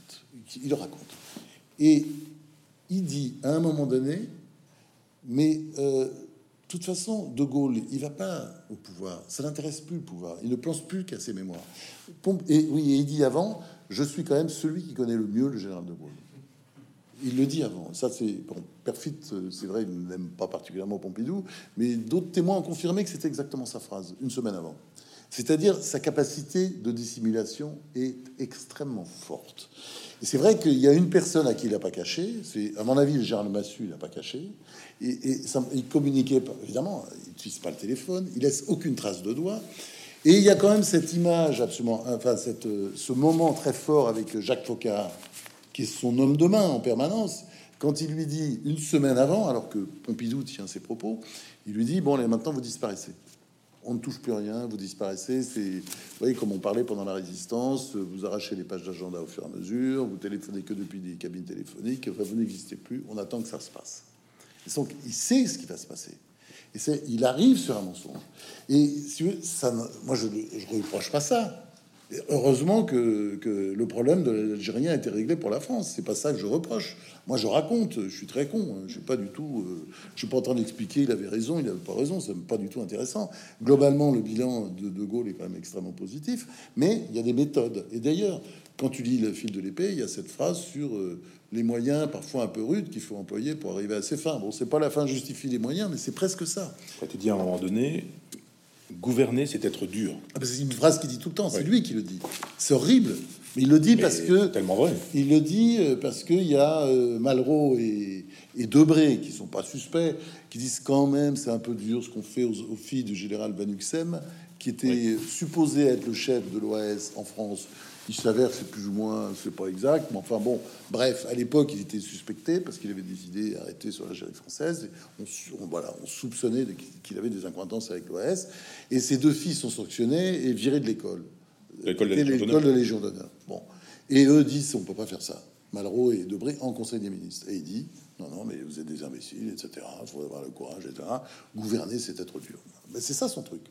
Il le raconte. Et il dit à un moment donné, mais euh, de toute façon, De Gaulle, il va pas au pouvoir. Ça n'intéresse plus le pouvoir. Il ne pense plus qu'à ses mémoires. Et oui, il dit avant, je suis quand même celui qui connaît le mieux le général De Gaulle. Il le dit avant. Ça, c'est bon. Perfit, c'est vrai, il n'aime pas particulièrement Pompidou, mais d'autres témoins ont confirmé que c'était exactement sa phrase une semaine avant. C'est-à-dire sa capacité de dissimulation est extrêmement forte. Et c'est vrai qu'il y a une personne à qui il n'a pas caché. C'est à mon avis le général Massu, il n'a pas caché. Et, ça, il communiquait pas, évidemment. Il n'utilise pas le téléphone. Il laisse aucune trace de doigt. Et il y a quand même cette image absolument, enfin cette, ce moment très fort avec Jacques Faucard qui est son homme de main en permanence, quand il lui dit une semaine avant, alors que Pompidou tient ses propos, il lui dit Bon, allez, maintenant vous disparaissez. On ne touche plus rien, vous disparaissez. C'est, vous voyez, comme on parlait pendant la résistance, vous arrachez les pages d'agenda au fur et à mesure, vous téléphonez que depuis des cabines téléphoniques, enfin, vous n'existez plus, on attend que ça se passe. Donc, il sait ce qui va se passer. Et c'est, il arrive sur un mensonge. Et si ça, moi, je ne reproche pas ça. Heureusement que, le problème de l'Algérien a été réglé pour la France. C'est pas ça que je reproche. Moi, je raconte. Je suis très con. Je suis pas du tout. Euh, je suis pas en train d'expliquer. Il avait raison. Il avait pas raison. C'est pas du tout intéressant. Globalement, le bilan de De Gaulle est quand même extrêmement positif. Mais il y a des méthodes. Et d'ailleurs, quand tu lis le fil de l'épée, il y a cette phrase sur euh, les moyens, parfois un peu rudes, qu'il faut employer pour arriver à ses fins. Bon, c'est pas la fin justifie les moyens, mais c'est presque ça. Quand tu dis à un moment donné, Gouverner, c'est être dur. Ah, c'est une phrase qu'il dit tout le temps. C'est lui qui le dit. C'est horrible, mais il le dit parce que tellement vrai. Il le dit euh, parce qu'il y a euh, Malraux et, et, Debré qui sont pas suspects, qui disent quand même c'est un peu dur ce qu'on fait aux, filles du général Van qui était supposé être le chef de l'OAS en France il s'avère c'est plus ou moins, c'est pas exact, mais enfin bon, bref, à l'époque, il était suspecté parce qu'il avait des idées arrêtées sur la l'Algérie française. On, voilà, on soupçonnait qu'il avait des incointances avec l'OAS. Et ses deux filles sont sanctionnés et virés de l'école. L'école de, Légion d'honneur. Bon. Et eux disent on peut pas faire ça. Malraux et Debré en Conseil des ministres. Et il dit non, non, mais vous êtes des imbéciles, etc. Il faut avoir le courage, etc. Gouverner, c'est être dur. Mais c'est ça son truc.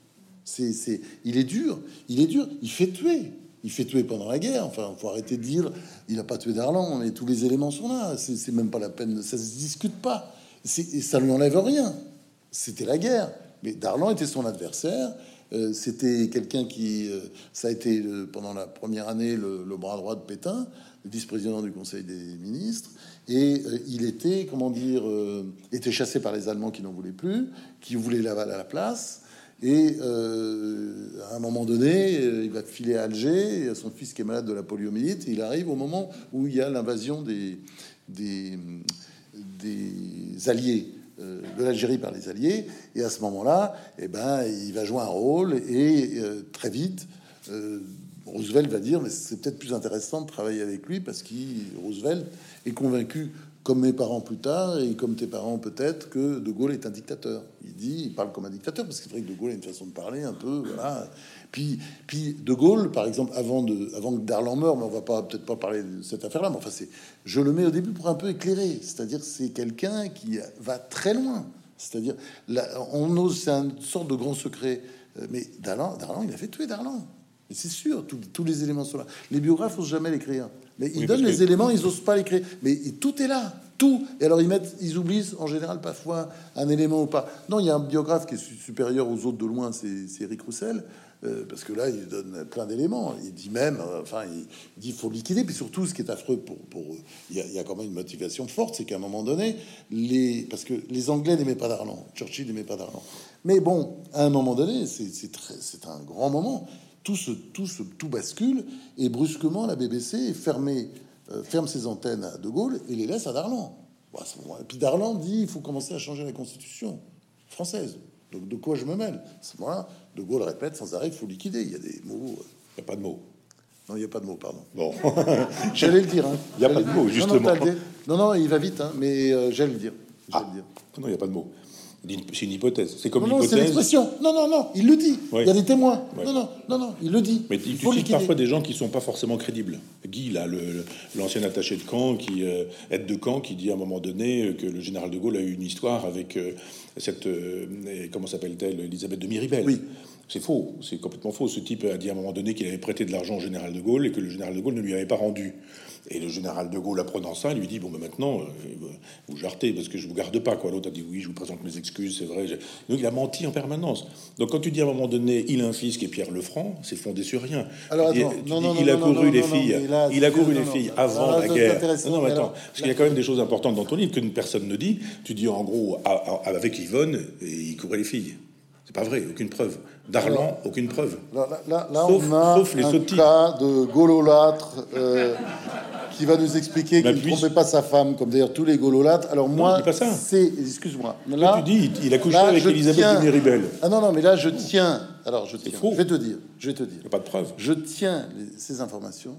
C'est, il est dur, il est dur, il fait tuer il fait tuer pendant la guerre. Enfin, faut arrêter de dire il a pas tué Darlan, mais tous les éléments sont là. C'est même pas la peine, ça se discute pas. Et ça lui enlève rien. C'était la guerre, mais Darlan était son adversaire. Euh, c'était quelqu'un qui, euh, ça a été pendant la première année le, bras droit de Pétain, le vice-président du Conseil des ministres, et euh, il était, comment dire, était chassé par les Allemands qui n'en voulaient plus, qui voulaient Laval à la place. Et euh, à un moment donné, euh, il va filer à Alger, il a son fils qui est malade de la poliomyélite, il arrive au moment où il y a l'invasion des, alliés, euh, de l'Algérie par les alliés, et à ce moment-là, eh ben, il va jouer un rôle, et très vite, Roosevelt va dire, mais c'est peut-être plus intéressant de travailler avec lui, parce que Roosevelt est convaincu comme mes parents plus tard et comme tes parents peut-être, que De Gaulle est un dictateur. Il dit, il parle comme un dictateur parce que c'est que De Gaulle a une façon de parler un peu, voilà. Puis, puis De Gaulle, par exemple, avant de, avant que Darlan meure, mais on va pas peut-être pas parler de cette affaire-là, mais enfin c'est, je le mets au début pour un peu éclairer, c'est-à-dire c'est quelqu'un qui va très loin. C'est-à-dire, on ose, c'est une sorte de grand secret. Euh, mais Darlan, Darlan, il a fait tuer Darlan. C'est sûr, tous les éléments sont là. Les biographes n'osent jamais l'écrire. Mais ils donnent les éléments, ils n'osent pas l'écrire. Mais tout est là, tout. Et alors ils mettent, ils oublient en général parfois un élément ou pas. Non, il y a un biographe qui est supérieur aux autres de loin, c'est Eric Roussel. Euh, parce que là, il donne plein d'éléments. Il dit même, euh, enfin, il, dit faut liquider. Puis surtout, ce qui est affreux pour, pour il, y a, il y a quand même une motivation forte, c'est qu'à un moment donné, les, parce que les Anglais n'aimaient pas d'Arlan, Churchill n'aimait pas d'Arlan. Mais bon, à un moment donné, c'est un grand moment tout, se, tout, se, tout bascule et brusquement la BBC fermé, euh, ferme ses antennes à De Gaulle et les laisse à Darlan. et puis Darlan dit il faut commencer à changer la constitution française. Donc de quoi je me mêle? Ce moment-là, De Gaulle répète sans arrêt il faut liquider. Il y a des mots. Euh, il n'y a pas de mots. Non, il n'y a pas de mots, pardon. Bon, j'allais le dire. Hein. Il n'y a pas de mots, justement. Non, non, il va vite, hein, mais euh, j'allais le dire. Ah. le dire. Non, il n'y a pas de mots. C'est une hypothèse. C'est comme non, non, c'est l'expression. Non, non, non, il le dit. Il y a des témoins. Non, non, non, non, il le dit. Mais tu cites parfois des gens qui sont pas forcément crédibles. Guy, là, l'ancien attaché de camp, qui euh, aide de camp, qui dit à un moment donné euh, que le général de Gaulle a eu une histoire avec euh, cette comment s'appelle-t-elle, Elisabeth de Miribel. Oui. C'est faux, c'est complètement faux. Ce type a dit à un moment donné qu'il avait prêté de l'argent au général de Gaulle et que le général de Gaulle ne lui avait pas rendu. Et le général de Gaulle, apprenant ça, lui dit Bon, ben maintenant, euh, vous jartez parce que je vous garde pas. quoi. L'autre a dit Oui, je vous présente mes excuses, c'est vrai. Donc il a menti en permanence. Donc quand tu dis à un moment donné Il a un fils qui est Pierre Lefranc, c'est fondé sur rien. Alors, attends, non, non, il a couru les filles. il a couru les filles avant la guerre. Non, mais attends, parce qu'il y a quand même des choses importantes dans ton livre que personne ne dit. Tu dis en gros, avec Yvonne, il courait les filles. C'est pas vrai, aucune preuve. Darlan, aucune preuve. Là, sauf, on a les un cas de gaulolâtre euh, qui va nous expliquer qu'il ne trompait pas sa femme, comme d'ailleurs tous les gaulolâtres. Alors moi, c'est... Excuse-moi. Là, tu dis, il a couché avec Elisabeth tiens... Ribel. Ah non, non, mais là, je tiens... Alors, je tiens. Faux. Je vais te dire. Je vais te dire. Il n'y a pas de preuve. Je tiens ces informations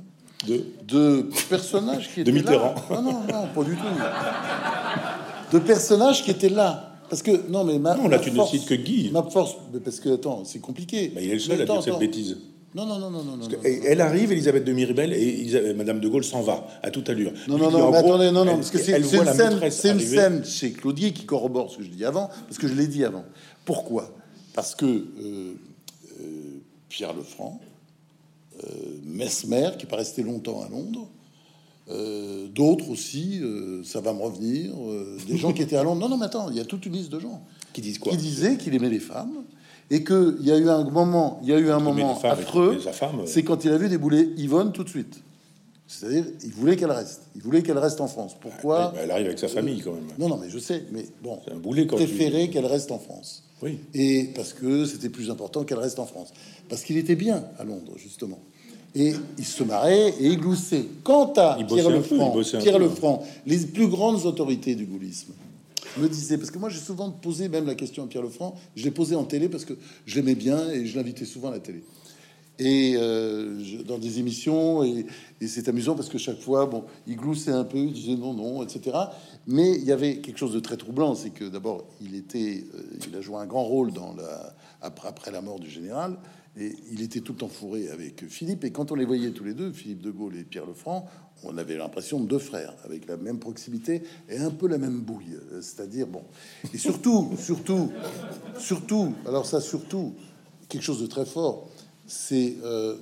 de, de personnages qui étaient de Mitterrand. là. Non, non, non, pas du tout. De personnages qui étaient là parce que non, mais ma, non, là tu ne cites que Guy. Ma force, parce que attends, c'est compliqué. Bah, il est le seul à dire cette bêtise. Non, non, non, non, non. non, elle arrive, Elisabeth de Miribel, et Madame de Gaulle s'en va à toute allure. Non, non, non, mais attendez, non, non, parce que c'est une, une scène chez Claudier qui corrobore ce que je dis avant, parce que je l'ai dit avant. Pourquoi? Parce que euh, euh, Pierre Lefranc, euh, Mesmer, qui n'est pas resté longtemps à Londres. D'autres aussi, ça va me revenir. des gens qui étaient à Londres. Non, non, mais attends, il y a toute une liste de gens qui disent quoi Qui disaient qu'il aimait les femmes et qu'il y a eu un moment, il y a eu un moment affreux. C'est quand il a vu débouler Yvonne tout de suite. C'est-à-dire, il voulait qu'elle reste. Il voulait qu'elle reste en France. Pourquoi Elle arrive avec sa famille quand même. Non, non, mais je sais. Mais bon, un boulet quand préférait qu'elle reste en France. Oui. Et parce que c'était plus important qu'elle reste en France. Parce qu'il était bien à Londres, justement. Et il se marrait et il gloussait. Quant à Pierre Lefranc, Pierre Lefranc, les plus grandes autorités du gaullisme me disaient, parce que moi j'ai souvent posé même la question à Pierre Lefranc, je l'ai posé en télé parce que je l'aimais bien et je l'invitais souvent à la télé. Et euh, dans des émissions et, c'est amusant parce que chaque fois bon il gloussait un peu il disait non non etc mais il y avait quelque chose de très troublant c'est que d'abord il était euh, il a joué un grand rôle dans la après, après la mort du général et il était tout enfouré avec Philippe. Et quand on les voyait tous les deux Philippe de Gaulle et Pierre Lefranc on avait l'impression de deux frères avec la même proximité et un peu la même bouille. C'est-à-dire bon. Et surtout surtout surtout alors ça surtout quelque chose de très fort c'est. Euh,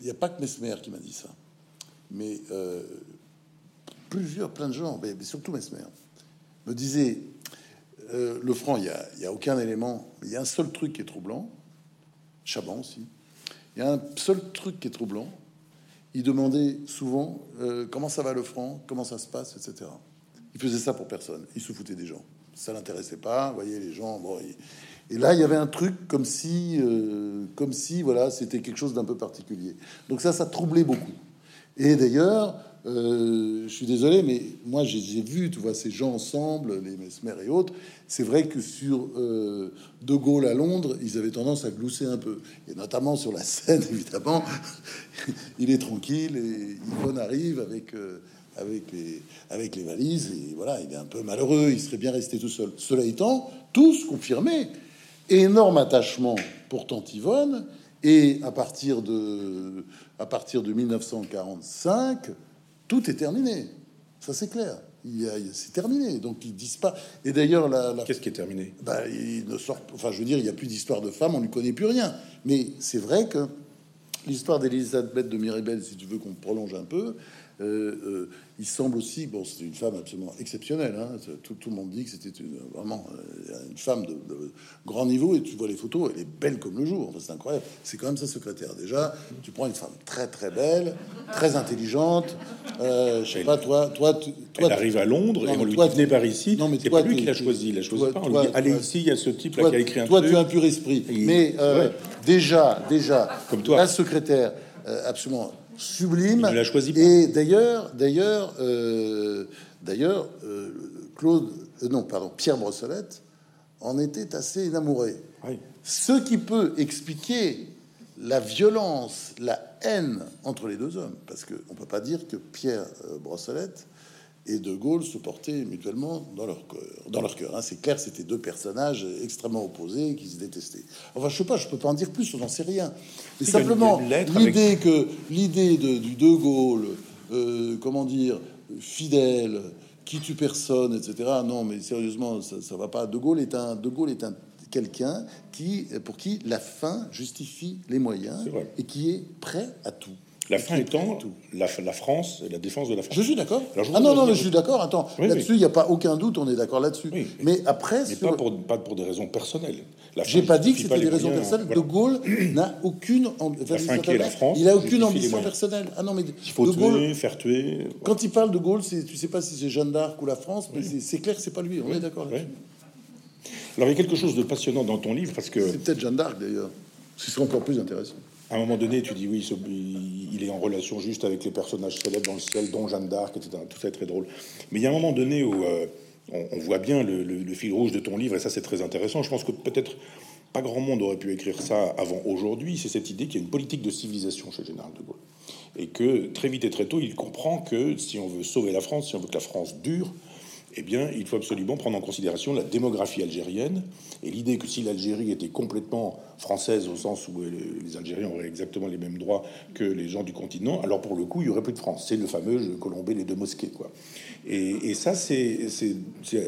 il n'y a pas que Mesmer qui m'a dit ça, mais euh, plusieurs, plein de gens, mais, surtout Mesmer, me disaient euh, le franc, il n'y a, a, aucun élément, il y a un seul truc qui est troublant, Chaban aussi, il y a un seul truc qui est troublant. Il demandait souvent comment ça va le franc, comment ça se passe, etc. Il faisait ça pour personne, il se foutait des gens. Ça l'intéressait pas, voyez, les gens, et là, il y avait un truc comme si, euh, comme si, voilà, c'était quelque chose d'un peu particulier. Donc ça, ça troublait beaucoup. Et d'ailleurs, euh, je suis désolé, mais moi, j'ai vu, tu vois, ces gens ensemble, les Mesmer et autres. C'est vrai que sur euh, De Gaulle à Londres, ils avaient tendance à glousser un peu, et notamment sur la scène, évidemment. il est tranquille et Yvonne arrive avec les, avec les valises, et voilà, il est un peu malheureux, il serait bien resté tout seul. Cela étant, tous confirmés énorme attachement pour Tante Yvonne, et à partir de, à partir de 1945, tout est terminé. Ça, c'est clair. C'est terminé. Donc, ils disent pas. Et d'ailleurs, la, qu'est-ce qui est terminé? Bah, il ne sort. Enfin, je veux dire, il n'y a plus d'histoire de femmes, on ne connaît plus rien. Mais c'est vrai que l'histoire d'Elisabeth de Mirabel, si tu veux qu'on prolonge un peu, euh, euh, il semble aussi, bon, c'était une femme absolument exceptionnelle. Hein, tout, le monde dit que c'était vraiment euh, une femme de, grand niveau. Et tu vois les photos, elle est belle comme le jour. Enfin, c'est incroyable. C'est quand même sa secrétaire. Déjà, tu prends une femme très très belle, très intelligente. je sais pas, toi, toi, toi, elle arrive à Londres et on lui dit par ici. Non, mais c'est pas lui qui l'a choisi. Il a choisi pas. On lui dit, allez ici, il y a ce type là qui a écrit un Toi, tu as un pur esprit. Mais déjà, déjà, comme toi, la secrétaire, absolument sublime. Il l'a choisi. Et d'ailleurs, d'ailleurs, euh, d'ailleurs, euh, Claude, euh, non, pardon, Pierre Brossolette en était assez enamouré. Ce qui peut expliquer la violence, la haine entre les deux hommes, parce que on peut pas dire que Pierre Brossolette et De Gaulle se portaient mutuellement dans leur cœur. Dans leur cœur, hein. c'est clair, c'était deux personnages extrêmement opposés qui se détestaient. Enfin, je sais pas, je peux pas en dire plus, on n'en sait rien. Mais simplement l'idée que l'idée de, du De Gaulle, euh, comment dire, fidèle, qui tue personne, etc. Non, mais sérieusement, ça, ça va pas. De Gaulle est un De Gaulle est un quelqu'un qui, pour qui la fin justifie les moyens et qui est prêt à tout. La fin étant la, la, France et la défense de la France. Je suis d'accord. Ah non, non, je suis d'accord. Attends, là-dessus, il n'y a pas aucun doute, on est d'accord là-dessus. mais après, mais pas, pour, pas pour des raisons personnelles. J'ai pas dit que c'était des raisons personnelles. De Gaulle n'a aucune. La fin qui est la France. Il a aucune ambition personnelle. Ah non, mais il faut de Gaulle, faire tuer. Quand il parle de Gaulle, tu sais pas si c'est Jeanne d'Arc ou la France, mais c'est clair que c'est pas lui. On est d'accord là-dessus. Alors il y a quelque chose de passionnant dans ton livre parce que c'est peut-être Jeanne d'Arc d'ailleurs. Ce serait encore plus intéressant à un moment donné, tu dis oui, il est en relation juste avec les personnages célèbres dans le ciel, dont Jeanne d'Arc, etc. Tout ça est très drôle. Mais il y a un moment donné où euh, on, voit bien le, fil rouge de ton livre, et ça c'est très intéressant. Je pense que peut-être pas grand monde aurait pu écrire ça avant aujourd'hui. C'est cette idée qu'il y a une politique de civilisation chez général de Gaulle. Et que très vite et très tôt, il comprend que si on veut sauver la France, si on veut que la France dure, eh bien, il faut absolument prendre en considération la démographie algérienne et l'idée que si l'Algérie était complètement française au sens où les Algériens auraient exactement les mêmes droits que les gens du continent, alors pour le coup, il y aurait plus de France. C'est le fameux Colombé les deux mosquées, quoi. Et, ça, c'est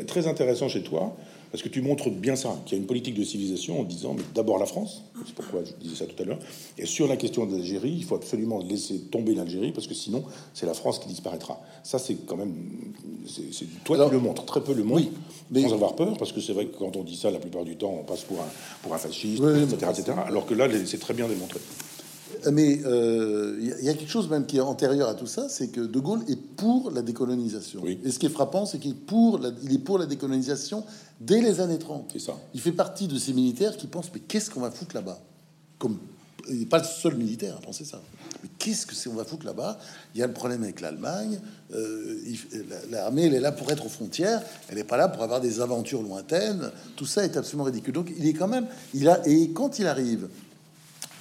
très intéressant chez toi Parce que tu montres bien ça, qu'il y a une politique de civilisation en disant, mais d'abord la France, c'est pourquoi je disais ça tout à l'heure, et sur la question de l'Algérie, il faut absolument laisser tomber l'Algérie, parce que sinon, c'est la France qui disparaîtra. Ça, c'est quand même... C'est toi qui le montres, très peu le montre, oui, mais... sans avoir peur, parce que c'est vrai que quand on dit ça, la plupart du temps, on passe pour un, pour un fasciste, etc., etc., alors que là, c'est très bien démontré. Mais il euh, y a quelque chose même qui est antérieur à tout ça, c'est que De Gaulle est pour la décolonisation. Et ce qui est frappant, c'est qu'il est, pour la, il est pour la décolonisation dès les années 30. C'est ça. Il fait partie de ces militaires qui pensent, mais qu'est-ce qu'on va foutre là-bas? Comme il n'est pas le seul militaire à penser ça. Mais qu'est-ce que c'est on va foutre là-bas? Il y a le problème avec l'Allemagne. Euh, L'armée, elle est là pour être aux frontières. Elle n'est pas là pour avoir des aventures lointaines. Tout ça est absolument ridicule. Donc, il est quand même. Il a et quand il arrive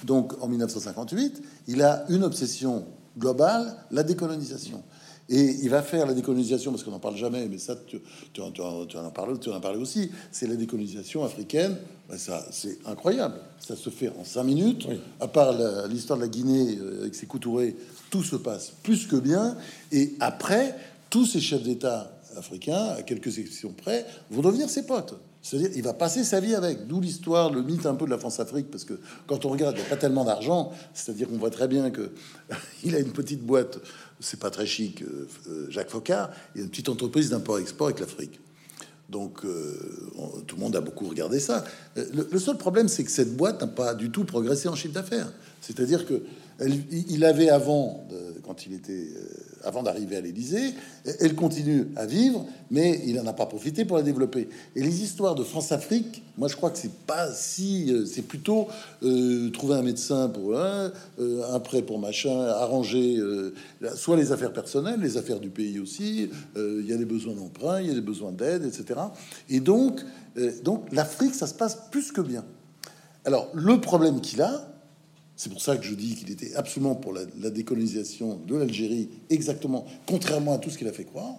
donc en 1958, il a une obsession globale, la décolonisation. Et il va faire la décolonisation, parce qu'on n'en parle jamais, mais ça, tu, en, parles, tu en parles aussi. C'est la décolonisation africaine. Ben ça, c'est incroyable. Ça se fait en cinq minutes. À part l'histoire de la Guinée euh, avec ses coutourés, tout se passe plus que bien. Et après, tous ces chefs d'État africains, à quelques exceptions près, vont devenir ses potes. C'est-à-dire, il va passer sa vie avec. D'où l'histoire, le mythe un peu de la France-Afrique, parce que quand on regarde, il n'y a pas tellement d'argent. C'est-à-dire qu'on voit très bien que il a une petite boîte, c'est pas très chic, euh, euh, Jacques Focard, une petite entreprise d'import-export avec l'Afrique. Donc, euh, tout le monde a beaucoup regardé ça. Le, seul problème, c'est que cette boîte n'a pas du tout progressé en chiffre d'affaires. C'est-à-dire que il avait avant, quand il était avant d'arriver à l'Élysée. Elle continue à vivre, mais il n'en a pas profité pour la développer. Et les histoires de France-Afrique, moi je crois que c'est pas si, euh, c'est plutôt euh, trouver un médecin pour un, euh, un prêt pour machin, arranger soit les affaires personnelles, les affaires du pays aussi. Il y a des besoins d'emprunt, il y a des besoins d'aide, etc. Et donc, donc l'Afrique, ça se passe plus que bien. Alors le problème qu'il a, c'est pour ça que je dis qu'il était absolument pour la, décolonisation de l'Algérie, exactement contrairement à tout ce qu'il a fait croire.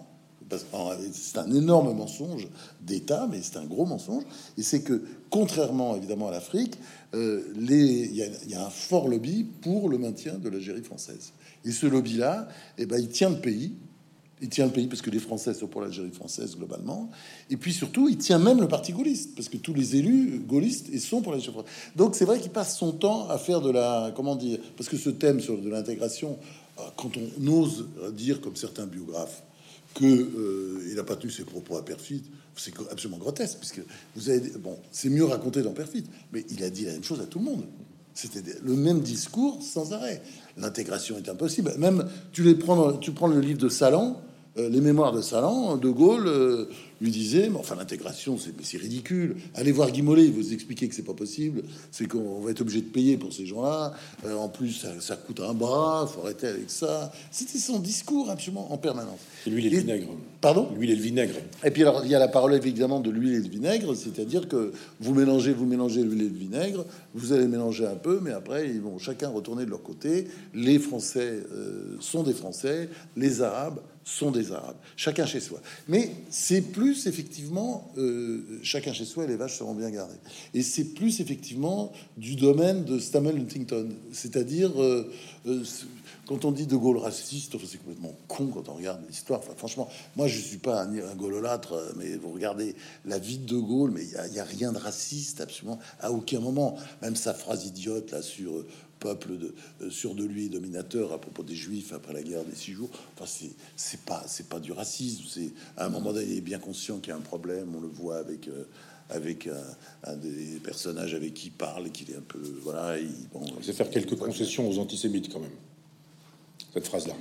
C'est un énorme mensonge d'État, mais c'est un gros mensonge. Et c'est que, contrairement évidemment à l'Afrique, euh, il y, a un fort lobby pour le maintien de l'Algérie française. Et ce lobby-là, eh ben, il tient le pays il tient le pays parce que les Français sont pour l'Algérie française globalement. Et puis surtout, il tient même le parti gaulliste parce que tous les élus gaullistes sont pour l'Algérie française. Donc c'est vrai qu'il passe son temps à faire de la comment dire parce que ce thème sur de l'intégration, euh, quand on ose dire comme certains biographes que euh, il n'a pas tenu ses propos à Perfit, c'est absolument grotesque puisque vous avez bon, c'est mieux raconté dans Perfit, mais il a dit la même chose à tout le monde. C'était le même discours sans arrêt. L'intégration est impossible. Même tu les prends, tu prends le livre de Salan, les mémoires de Salan, De Gaulle euh, lui disait, mais enfin l'intégration, c'est ridicule. Allez voir Guy Mollet, il vous expliquer que c'est pas possible, c'est qu'on va être obligé de payer pour ces gens-là. Euh, en plus, ça, coûte un bras, faut arrêter avec ça. C'était son discours absolument en permanence. L'huile et le vinaigre. Pardon? L'huile et le vinaigre. Et puis alors, il y a la parole évidemment de l'huile et le vinaigre, c'est-à-dire que vous mélangez, vous mélangez l'huile et le vinaigre, vous allez mélanger un peu, mais après, ils vont chacun retourner de leur côté. Les Français sont des Français, les Arabes sont des Arabes, chacun chez soi. Mais c'est plus effectivement, euh, chacun chez soi, les vaches seront bien gardées. Et c'est plus effectivement du domaine de Samuel Huntington, c'est-à-dire euh, euh, quand on dit de Gaulle raciste, c'est complètement con quand on regarde l'histoire. Franchement, moi je suis pas un, un gaulolâtre, mais vous regardez la vie de De Gaulle, mais il n'y a, a, rien de raciste absolument à aucun moment. Même sa phrase idiote là sur peuple de, euh, sûr de lui dominateur à propos des juifs après la guerre des six jours. Enfin, c'est pas c'est pas du racisme. C'est à un moment donné, il est bien conscient qu'il y a un problème. On le voit avec euh, avec un, des personnages avec qui il parle, qu'il est un peu voilà. Il, bon, c'est faire quelques concessions aux antisémites quand même. Cette phrase là.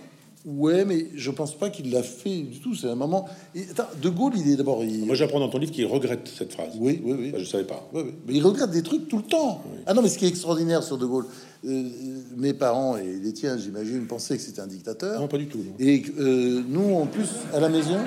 Ouais, mais je pense pas qu'il l'a fait du tout. C'est un moment. de Gaulle, il est d'abord. Moi, j'apprends dans ton livre qu'il regrette cette phrase. Oui, oui, oui. je savais pas. Mais il regrette des trucs tout le temps. Ah non, mais ce qui est extraordinaire sur De Gaulle, euh, mes parents et les tiens, j'imagine, pensaient que c'était un dictateur. Non, pas du tout. Et euh, nous, en plus, à la maison,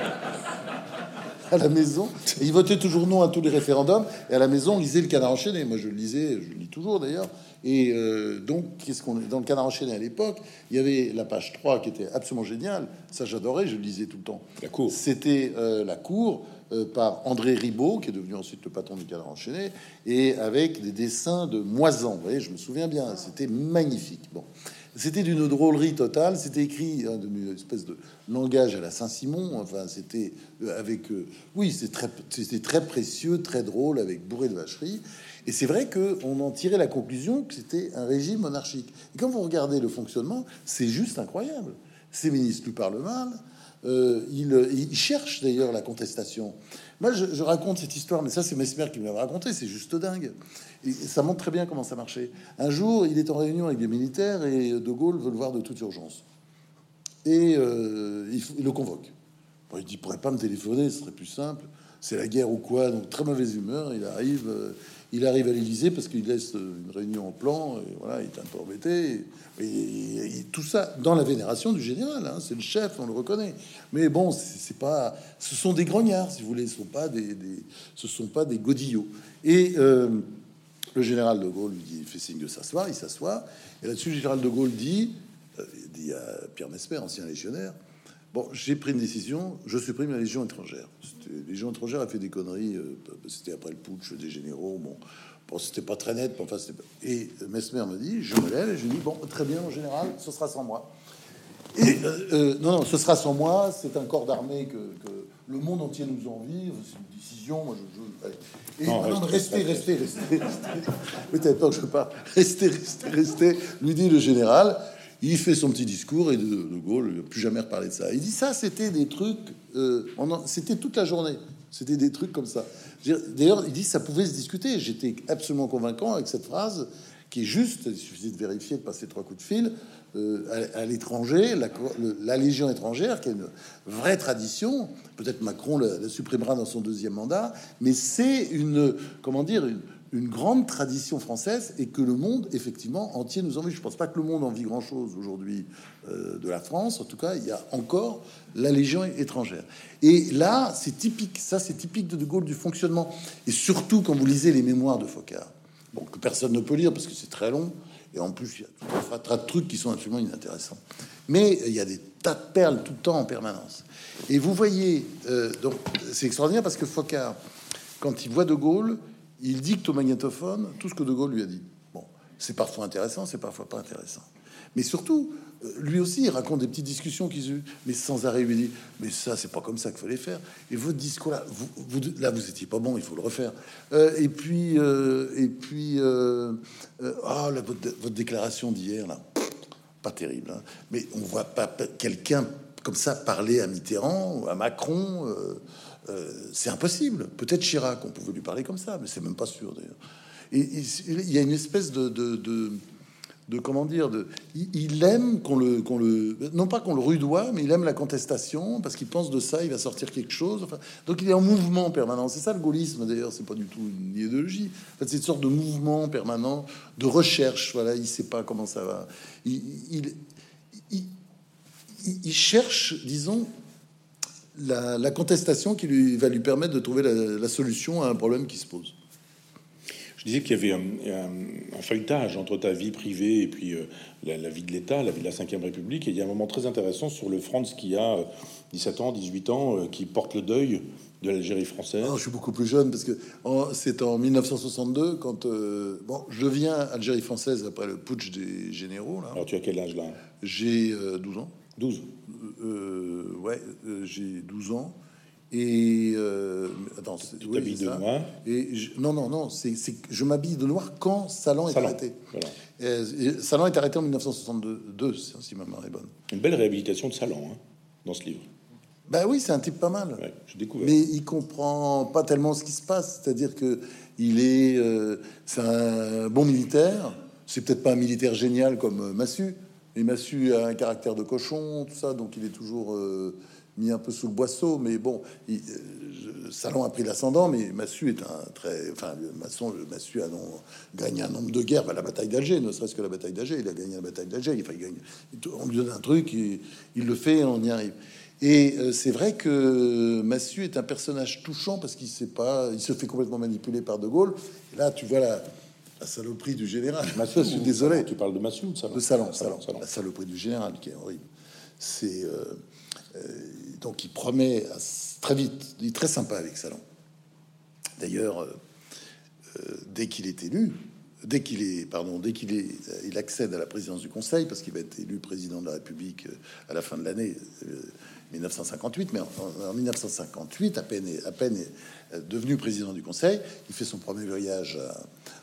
à la maison, il votait toujours non à tous les référendums. Et à la maison, on lisait le Canard enchaîné. Moi, je le lisais, je le lis toujours d'ailleurs. Et euh, donc, qu'est-ce qu'on est dans le canard enchaîné à l'époque Il y avait la page 3 qui était absolument géniale. Ça, j'adorais, je le lisais tout le temps. La cour. C'était euh, la cour euh, par André Ribaud, qui est devenu ensuite le patron du canard enchaîné, et avec des dessins de Moisan. Vous voyez, je me souviens bien, c'était magnifique. Bon. C'était d'une drôlerie totale. C'était écrit hein, d'une espèce de langage à la Saint-Simon. Enfin, c'était euh, avec. Euh, oui, c'était très précieux, très drôle, avec bourré de vacherie. Et c'est vrai qu'on en tirait la conclusion que c'était un régime monarchique. Et quand vous regardez le fonctionnement, c'est juste incroyable. Ces ministres lui parlent mal. Euh, il, cherche d'ailleurs la contestation. Moi, je, raconte cette histoire, mais ça, c'est Mesmer qui me l'a raconté. C'est juste dingue. Et ça montre très bien comment ça marchait. Un jour, il est en réunion avec des militaires et De Gaulle veut le voir de toute urgence. Et euh, il, le convoque. il dit, pourrait pas me téléphoner, ce serait plus simple. C'est la guerre ou quoi Donc très mauvaise humeur. Il arrive. Euh, il arrive à l'Élysée parce qu'il laisse une réunion en plan, et voilà, il est un peu embêté. Et, tout ça dans la vénération du général, hein, c'est le chef, on le reconnaît. Mais bon, c'est pas, ce sont des grognards, si vous voulez, ce sont pas des, ce sont pas des godillots. Et euh, le général de Gaulle lui fait signe de s'asseoir, il s'assoit. Et là-dessus, le général de Gaulle dit, euh, dit à Pierre Mesmer, ancien légionnaire, Bon, j'ai pris une décision, je supprime la Légion étrangère. La Légion étrangère a fait des conneries, euh, c'était après le putsch des généraux, bon, bon c'était pas très net, enfin, Et Mesmer me dit, je me lève et je dis, bon, très bien, en général, ce sera sans moi. Et euh, euh, non, non, ce sera sans moi, c'est un corps d'armée que, le monde entier nous envie, c'est une décision, moi je... je... Et non, restez, restez, restez, restez, Peut-être pas que je pas. Restez, restez, restez, lui dit le général. Il fait son petit discours et de, Gaulle plus jamais reparlé de ça. Il dit ça, c'était des trucs, euh, c'était toute la journée. C'était des trucs comme ça. D'ailleurs, il dit ça pouvait se discuter. J'étais absolument convaincant avec cette phrase qui est juste. Il suffisait de vérifier, de passer trois coups de fil. Euh, à, l'étranger, la, la, Légion étrangère, qui est une vraie tradition. Peut-être Macron la, la, supprimera dans son deuxième mandat, mais c'est une, comment dire, une, une grande tradition française et que le monde, effectivement, entier nous envie. Je pense pas que le monde envie grand-chose aujourd'hui euh, de la France. En tout cas, il y a encore la Légion étrangère. Et là, c'est typique. Ça, c'est typique de De Gaulle, du fonctionnement. Et surtout, quand vous lisez les mémoires de Focard, bon, que personne ne peut lire parce que c'est très long. Et en plus, il y a tout un tas de trucs qui sont absolument inintéressants. Mais il y a des tas de perles tout le temps en permanence. Et vous voyez, euh, donc c'est extraordinaire parce que Focard, quand il voit De Gaulle, il dicte au magnétophone tout ce que De Gaulle lui a dit. Bon, c'est parfois intéressant, c'est parfois pas intéressant. Mais surtout, euh, lui aussi, il raconte des petites discussions qu'ils eues, mais sans arrêt, il dit Mais ça, c'est pas comme ça qu'il fallait faire. Et votre discours là, vous, là, vous étiez pas bon, il faut le refaire. Euh, et puis, euh, et puis, ah, votre, déclaration d'hier, là, pas terrible. Hein. Mais on voit pas quelqu'un comme ça parler à Mitterrand, à Macron. Euh, c'est impossible. Peut-être Chirac, on pouvait lui parler comme ça, mais c'est même pas sûr d'ailleurs. Et il y a une espèce de, comment dire, de, il aime qu'on le, qu'on le, non pas qu'on le rudoie, mais il aime la contestation parce qu'il pense de ça, il va sortir quelque chose. Donc il est en mouvement permanent. C'est ça le gaullisme d'ailleurs, c'est pas du tout une idéologie. C'est une sorte de mouvement permanent, de recherche. Voilà, il sait pas comment ça va. Il cherche, disons, la, contestation qui lui, va lui permettre de trouver la, solution à un problème qui se pose. Je disais qu'il y avait un, feuilletage entre ta vie privée et puis euh, la, vie de l'État, la vie de la Ve République. Et il y a un moment très intéressant sur le Franz qui a 17 euh, ans, 18 ans, euh, qui porte le deuil de l'Algérie française. je suis beaucoup plus jeune parce que c'est en 1962 quand bon, je viens Algérie française après le putsch des généraux. Là. Alors tu as quel âge là? J'ai 12 ans. 12 euh, Ouais, euh, j'ai 12 ans. Et euh, attends, tu t'habilles de noir Et non, non, non, c'est je m'habille de noir quand Salon est arrêté. Voilà. Salon est arrêté en 1962, si ma mémoire est bonne. Une belle réhabilitation de Salon hein, dans ce livre. Ben oui, c'est un type pas mal. Ouais, Mais il comprend pas tellement ce qui se passe. C'est-à-dire que il est, euh, c'est un bon militaire. C'est peut-être pas un militaire génial comme Massu, il m'a su un caractère de cochon, tout ça, donc il est toujours euh, mis un peu sous le boisseau. Mais bon, il, euh, Salon a pris l'ascendant, mais Massu est un très, enfin, le maçon, le Massu a gagné un nombre de guerres, bah, la bataille d'Alger, ne serait-ce que la bataille d'Alger, il a gagné la bataille d'Alger. Il, il gagne, on lui donne un truc, il, il le fait, on y arrive. Et euh, c'est vrai que Massu est un personnage touchant parce qu'il sait pas, il se fait complètement manipuler par De Gaulle. Et là, tu vois la, la saloperie du général. Massou, je suis désolé. Tu parles de Massou ou de Salon De Salon, Salon, Salon. La saloperie du général qui est horrible. C'est euh, euh, donc il promet très vite. Il est très sympa avec Salon. D'ailleurs, euh, dès qu'il est élu, dès qu'il est, pardon, dès qu'il est, il accède à la présidence du Conseil, parce qu'il va être élu président de la République à la fin de l'année 1958, mais en, 1958, à peine, à peine devenu président du Conseil, il fait son premier voyage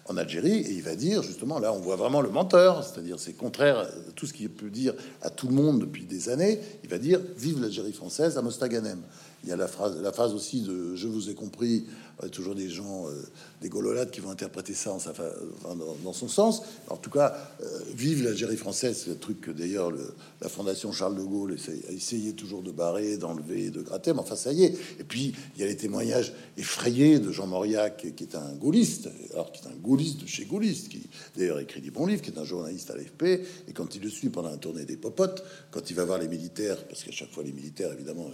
en Algérie et il va dire justement là, on voit vraiment le menteur, c'est-à-dire c'est contraire à tout ce qu'il peut dire à tout le monde depuis des années. Il va dire vive l'Algérie française à Mostaganem. Il y a la phrase, la phrase aussi de je vous ai compris. Toujours des gens, euh, des gololades qui vont interpréter ça en sa, dans, son sens. En tout cas, euh, vive l'Algérie française, c'est le truc que d'ailleurs la Fondation Charles de Gaulle a essayé toujours de barrer, d'enlever, de gratter. Mais enfin, ça y est. Et puis il y a les témoignages effrayés de Jean Mauriac, qui est un gaulliste, alors qui est un gaulliste de chez gaulliste, qui d'ailleurs écrit des bons livres, qui est un journaliste à l'AFP. Et quand il le suit pendant la tournée des popotes, quand il va voir les militaires, parce qu'à chaque fois les militaires, évidemment,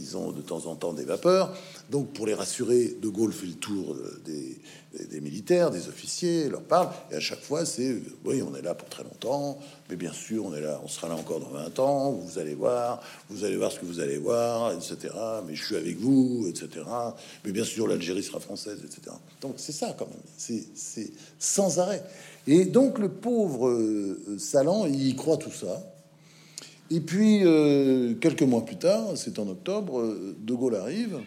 ils ont de temps en temps des vapeurs. Donc, pour les rassurer, De Gaulle fait le tour des, militaires, des officiers, leur parle, et à chaque fois, c'est oui, on est là pour très longtemps, mais bien sûr, on est là, on sera là encore dans 20 ans. Vous allez voir, vous allez voir ce que vous allez voir, etc. Mais je suis avec vous, etc. Mais bien sûr, l'Algérie sera française, etc. Donc, c'est ça quand même, c'est sans arrêt. Et donc, le pauvre euh, Salan, il croit tout ça. Et puis, euh, quelques mois plus tard, c'est en octobre, euh, De Gaulle arrive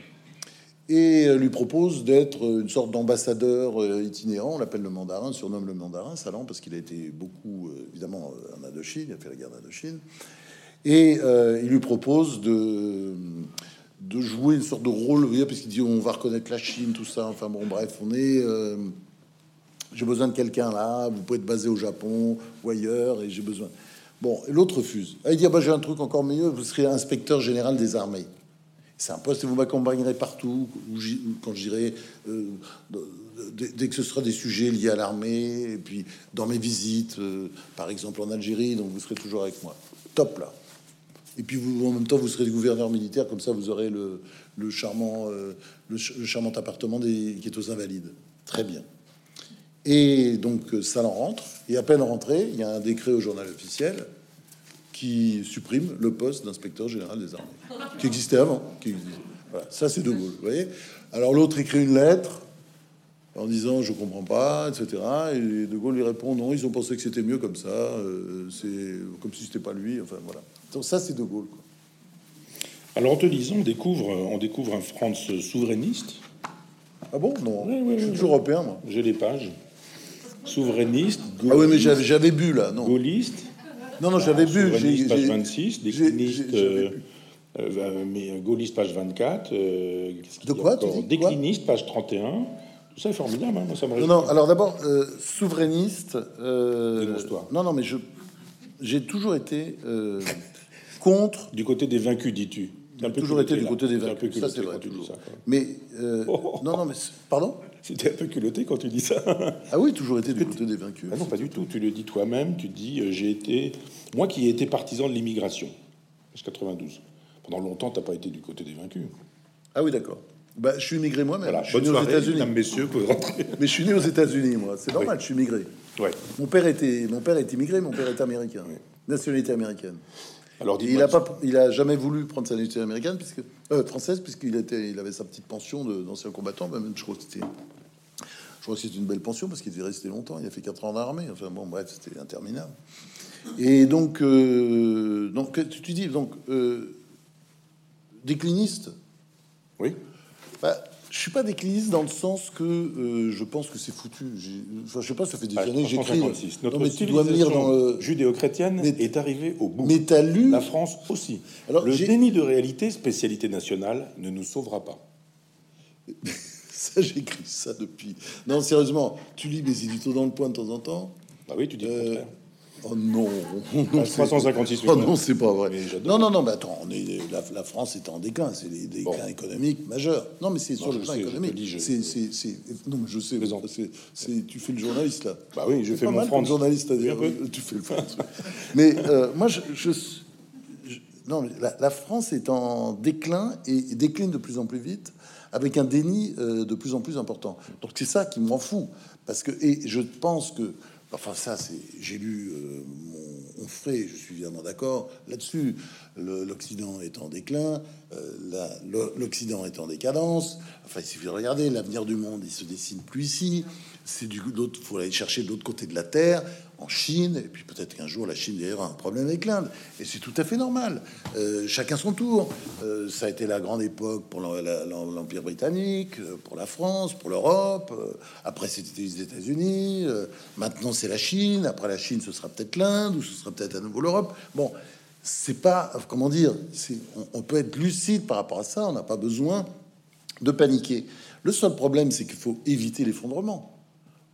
et lui propose d'être une sorte d'ambassadeur euh, itinérant. On l'appelle le mandarin, surnomme le mandarin, Salan, parce qu'il a été beaucoup, évidemment, en Indochine, il a fait la guerre d'Indochine. Et il lui propose de, de jouer une sorte de rôle, parce qu'il dit on va reconnaître la Chine, tout ça. Enfin bon, bref, on est. j'ai besoin de quelqu'un là, vous pouvez être basé au Japon ou ailleurs, et j'ai besoin. Bon, l'autre refuse. Ah, il dit ah, bah, J'ai un truc encore mieux, vous serez inspecteur général des armées. C'est un poste et vous m'accompagnerez partout, quand j'irai, euh, dès que ce sera des sujets liés à l'armée, et puis dans mes visites, euh, par exemple en Algérie, donc vous serez toujours avec moi. Top là. Et puis vous, en même temps, vous serez gouverneur militaire, comme ça vous aurez le, charmant, euh, le, charmant appartement des, qui est aux Invalides. Très bien. Et donc ça l'en rentre. Et à peine rentré, il y a un décret au journal officiel qui supprime le poste d'inspecteur général des armées, qui existait avant. Qui Voilà, ça c'est De Gaulle, vous voyez. Alors l'autre écrit une lettre en disant je comprends pas, etc. Et De Gaulle lui répond non, ils ont pensé que c'était mieux comme ça, euh, c'est comme si c'était pas lui. Enfin voilà. Donc ça c'est De Gaulle. Quoi. Alors en te lisant, on découvre, on découvre un France souverainiste. Ah bon? Non, je suis toujours européen moi. J'ai les pages souverainiste. ah oui, mais j'avais bu là, non. Gaulliste. Non, non, j'avais bu. page 26. Décliniste. Euh, euh, mais gaulliste, page 24. Euh, de quoi dis Décliniste, page 31. Tout ça est formidable. Hein, moi, ça me non, non, alors d'abord, souverainiste. non, non, mais je j'ai toujours été contre. Du côté des vaincus, dis-tu. J'ai toujours été du côté des vaincus. Ça, c'est vrai. Mais non, non, mais pardon. C'était un peu culotté quand tu dis ça. Ah oui, toujours été du côté des vaincus. Ah non, pas du tout. Tu le dis toi-même. Tu dis euh, j'ai été moi qui ai été partisan de l'immigration. 92. Pendant longtemps, t'as pas été du côté des vaincus. Ah oui, d'accord. Bah, je suis immigré moi-même. Voilà. Je suis né aux États-Unis. messieurs, rentrer. Mais je suis né aux États-Unis, moi. C'est normal. Je suis immigré. Ouais. Mon père était, mon père est immigré. Mon père est américain. Nationalité américaine. Alors, il a pas, il a jamais voulu prendre sa nationalité américaine puisque euh, française puisqu'il était, il avait sa petite pension d'ancien combattant. Même je crois que c'était je crois que c'est une belle pension parce qu'il devait rester longtemps. Il a fait 4 ans d'armée. Enfin bon, bref, c'était interminable. Et donc, euh, donc tu, dis donc euh, décliniste. Oui. Bah, je suis pas décliniste dans le sens que euh, je pense que c'est foutu. Enfin, je sais pas, ça fait des années que j'écris. Notre mais tu dois lire dans le... judéo-chrétienne est arrivée au bout. Mais as lu la France aussi. Alors, le déni de réalité, spécialité nationale, ne nous sauvera pas. ça, j'écris ça depuis. Non, sérieusement, tu lis mes éditos dans le point de temps en temps. Bah oui, tu dis le euh, contraire. Oh non, 356 Oh non, c'est pas vrai. Non, non, non, mais attends, on est, la, France est en déclin, c'est des déclins économiques majeurs. Non, mais c'est sur le plan économique. C'est, non, mais je sais, c'est, tu fais le journaliste là. Bah oui, je fais mon France. journaliste, à dire, tu fais le France. mais euh, moi, je, non, la, la, France est en déclin et décline de plus en plus vite avec un déni euh, de plus en plus important. Donc c'est ça qui m'en fout. Parce que, et je pense que, enfin ça, c'est, j'ai lu euh, mon Onfray, je suis évidemment d'accord là-dessus. l'Occident est en déclin, l'Occident est en décadence. Enfin, il suffit de regarder l'avenir du monde, il se dessine plus ici. C'est du l'autre, faut aller chercher de l'autre côté de la terre, en Chine, et puis peut-être qu'un jour la Chine d'ailleurs un problème avec l'Inde, et c'est tout à fait normal. Euh, chacun son tour. Euh, ça a été la grande époque pour l'Empire britannique, euh, pour la France, pour l'Europe. après, c'était les États-Unis. maintenant, c'est la Chine. Après la Chine, ce sera peut-être l'Inde, ou ce sera peut-être à nouveau l'Europe. Bon, c'est pas comment dire. On peut être lucide par rapport à ça. On n'a pas besoin de paniquer. Le seul problème, c'est qu'il faut éviter l'effondrement.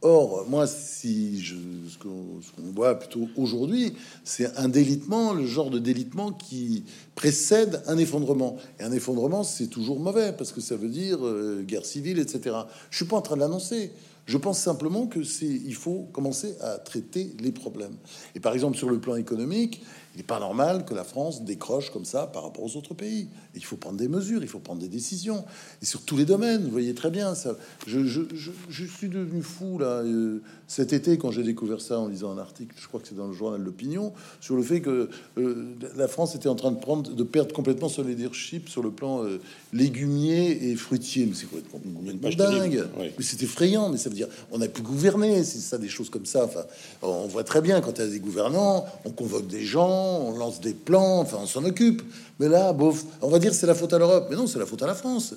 Or, moi, si je, ce qu'on voit plutôt aujourd'hui, c'est un délitement, le genre de délitement qui précède un effondrement. Et un effondrement, c'est toujours mauvais parce que ça veut dire euh, guerre civile, etc. Je suis pas en train de l'annoncer. Je pense simplement que c'est, il faut commencer à traiter les problèmes. Et par exemple, sur le plan économique, n'est pas normal que la France décroche comme ça par rapport aux autres pays. Il faut prendre des mesures, il faut prendre des décisions. Et sur tous les domaines, vous voyez très bien ça. Je, suis devenu fou là euh, cet été quand j'ai découvert ça en lisant un article, je crois que c'est dans le journal L'Opinion, sur le fait que euh, la France était en train de prendre, de perdre complètement son leadership sur le plan euh, légumier et fruitier. Mais c'est complètement dingue. Mais c'est effrayant. Mais ça veut dire on a pu gouverner. C'est ça, des choses comme ça. Enfin, on voit très bien quand il y a des gouvernants, on convoque des gens on lance des plans, enfin on s'en occupe. Mais là, bof, on va dire c'est la faute à l'Europe. Mais non, c'est la faute à la France.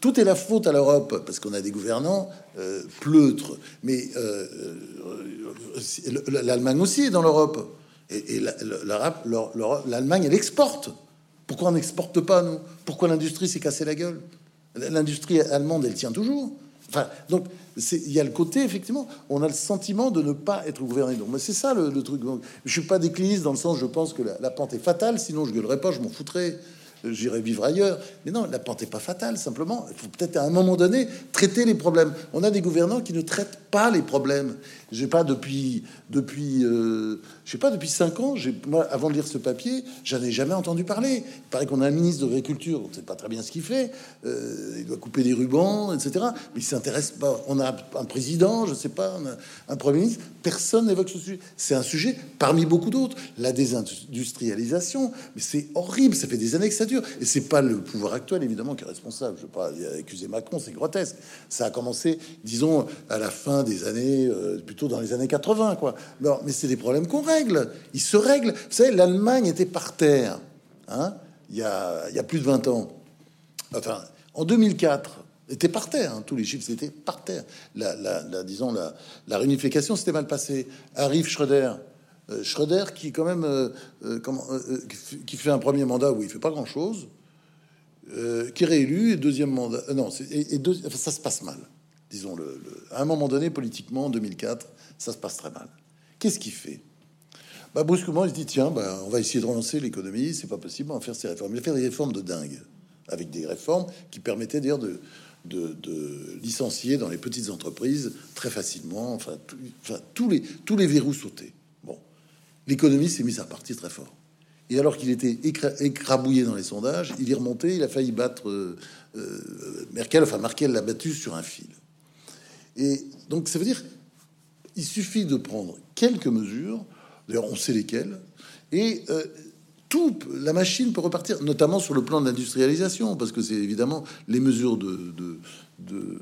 Tout est la faute à l'Europe parce qu'on a des gouvernants euh, pleutres. Mais euh, euh, l'Allemagne aussi est dans l'Europe. Et, l'Allemagne, elle exporte. Pourquoi on n'exporte pas, nous? Pourquoi l'industrie s'est cassée la gueule? L'industrie allemande, elle tient toujours. Enfin, donc, il y a le côté, effectivement, on a le sentiment de ne pas être gouverné. Donc, c'est ça le, truc. je suis pas décliniste dans le sens, je pense que la, la pente est fatale, sinon je gueulerais pas, je m'en foutrais j'irai vivre ailleurs. Mais non, la pente n'est pas fatale, simplement. Il faut peut-être à un moment donné traiter les problèmes. On a des gouvernants qui ne traitent pas les problèmes. J'ai pas depuis, depuis, euh, je sais pas, depuis cinq ans. J'ai, moi, avant de lire ce papier, j'en ai jamais entendu parler. Il paraît qu'on a un ministre de l'agriculture, on ne sait pas très bien ce qu'il fait. Euh, il doit couper des rubans, etc. Mais il s'intéresse pas. On a un président, je sais pas, un premier ministre. Personne n'évoque ce sujet. C'est un sujet parmi beaucoup d'autres. La désindustrialisation, mais c'est horrible. Ça fait des années que ça dure. Et c'est pas le pouvoir actuel, évidemment, qui est responsable. Je veux pas accuser Macron, c'est grotesque. Ça a commencé, disons, à la fin des années, euh, plutôt dans les années 80, quoi. Mais c'est des problèmes qu'on règle. Ils se règlent. Vous savez, l'Allemagne était par terre, hein, il y a, plus de 20 ans. Enfin, en 2004, était par terre. Hein. tous les chiffres étaient par terre. La, disons la, réunification s'était mal passée. Arrive Schröder, euh, Schröder, qui quand même euh, euh, comment, qui fait un premier mandat où il fait pas grand chose, qui est réélu et deuxième mandat. non, ça se passe mal. Disons le, à un moment donné politiquement, en 2004, ça se passe très mal. Qu'est-ce qu'il fait? Bah, brusquement, il se dit tiens, bah, on va essayer de relancer l'économie. C'est pas possible, on va faire ces réformes. Il a fait des réformes de dingue, avec des réformes qui permettaient d'ailleurs de, licencier dans les petites entreprises très facilement. Enfin, tous les tous les verrous sautés l'économie s'est mise à partir très fort. Et alors qu'il était écrabouillé dans les sondages, il est remonté, il a failli battre euh, euh, Merkel, enfin Merkel l'a battu sur un fil. Et donc ça veut dire, il suffit de prendre quelques mesures, d'ailleurs on sait lesquelles, et euh, tout, la machine peut repartir, notamment sur le plan de l'industrialisation, parce que c'est évidemment les mesures de, de,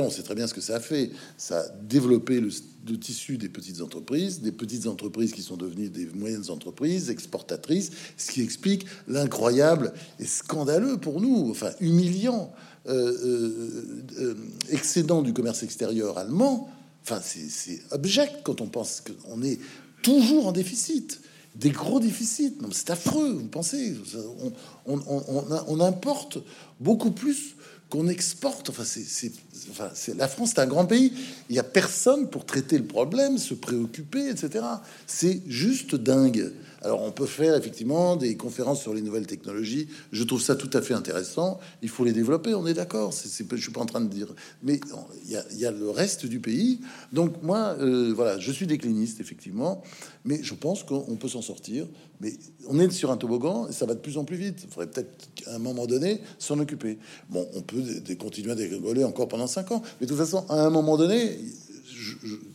on sait très bien ce que ça a fait. Ça a développé le, tissu des petites entreprises, des petites entreprises qui sont devenues des moyennes entreprises exportatrices, ce qui explique l'incroyable et scandaleux pour nous, enfin humiliant excédent du commerce extérieur allemand. Enfin, c'est abject quand on pense qu'on est toujours en déficit des gros déficits. C'est affreux, vous pensez on, on, importe beaucoup plus qu'on exporte. Enfin, c'est, la France, c'est un grand pays. Il n'y a personne pour traiter le problème, se préoccuper, etc. C'est juste dingue. Alors, on peut faire effectivement des conférences sur les nouvelles technologies. Je trouve ça tout à fait intéressant. Il faut les développer. On est d'accord. Je suis pas en train de dire, mais il y a, le reste du pays. Donc moi, euh, voilà, je suis décliniste effectivement, mais je pense qu'on peut s'en sortir. Mais on est sur un toboggan et ça va de plus en plus vite. Il faudrait peut-être à un moment donné s'en occuper. Bon, on peut continuer à dégoler encore pendant ans, mais de toute façon, à un moment donné,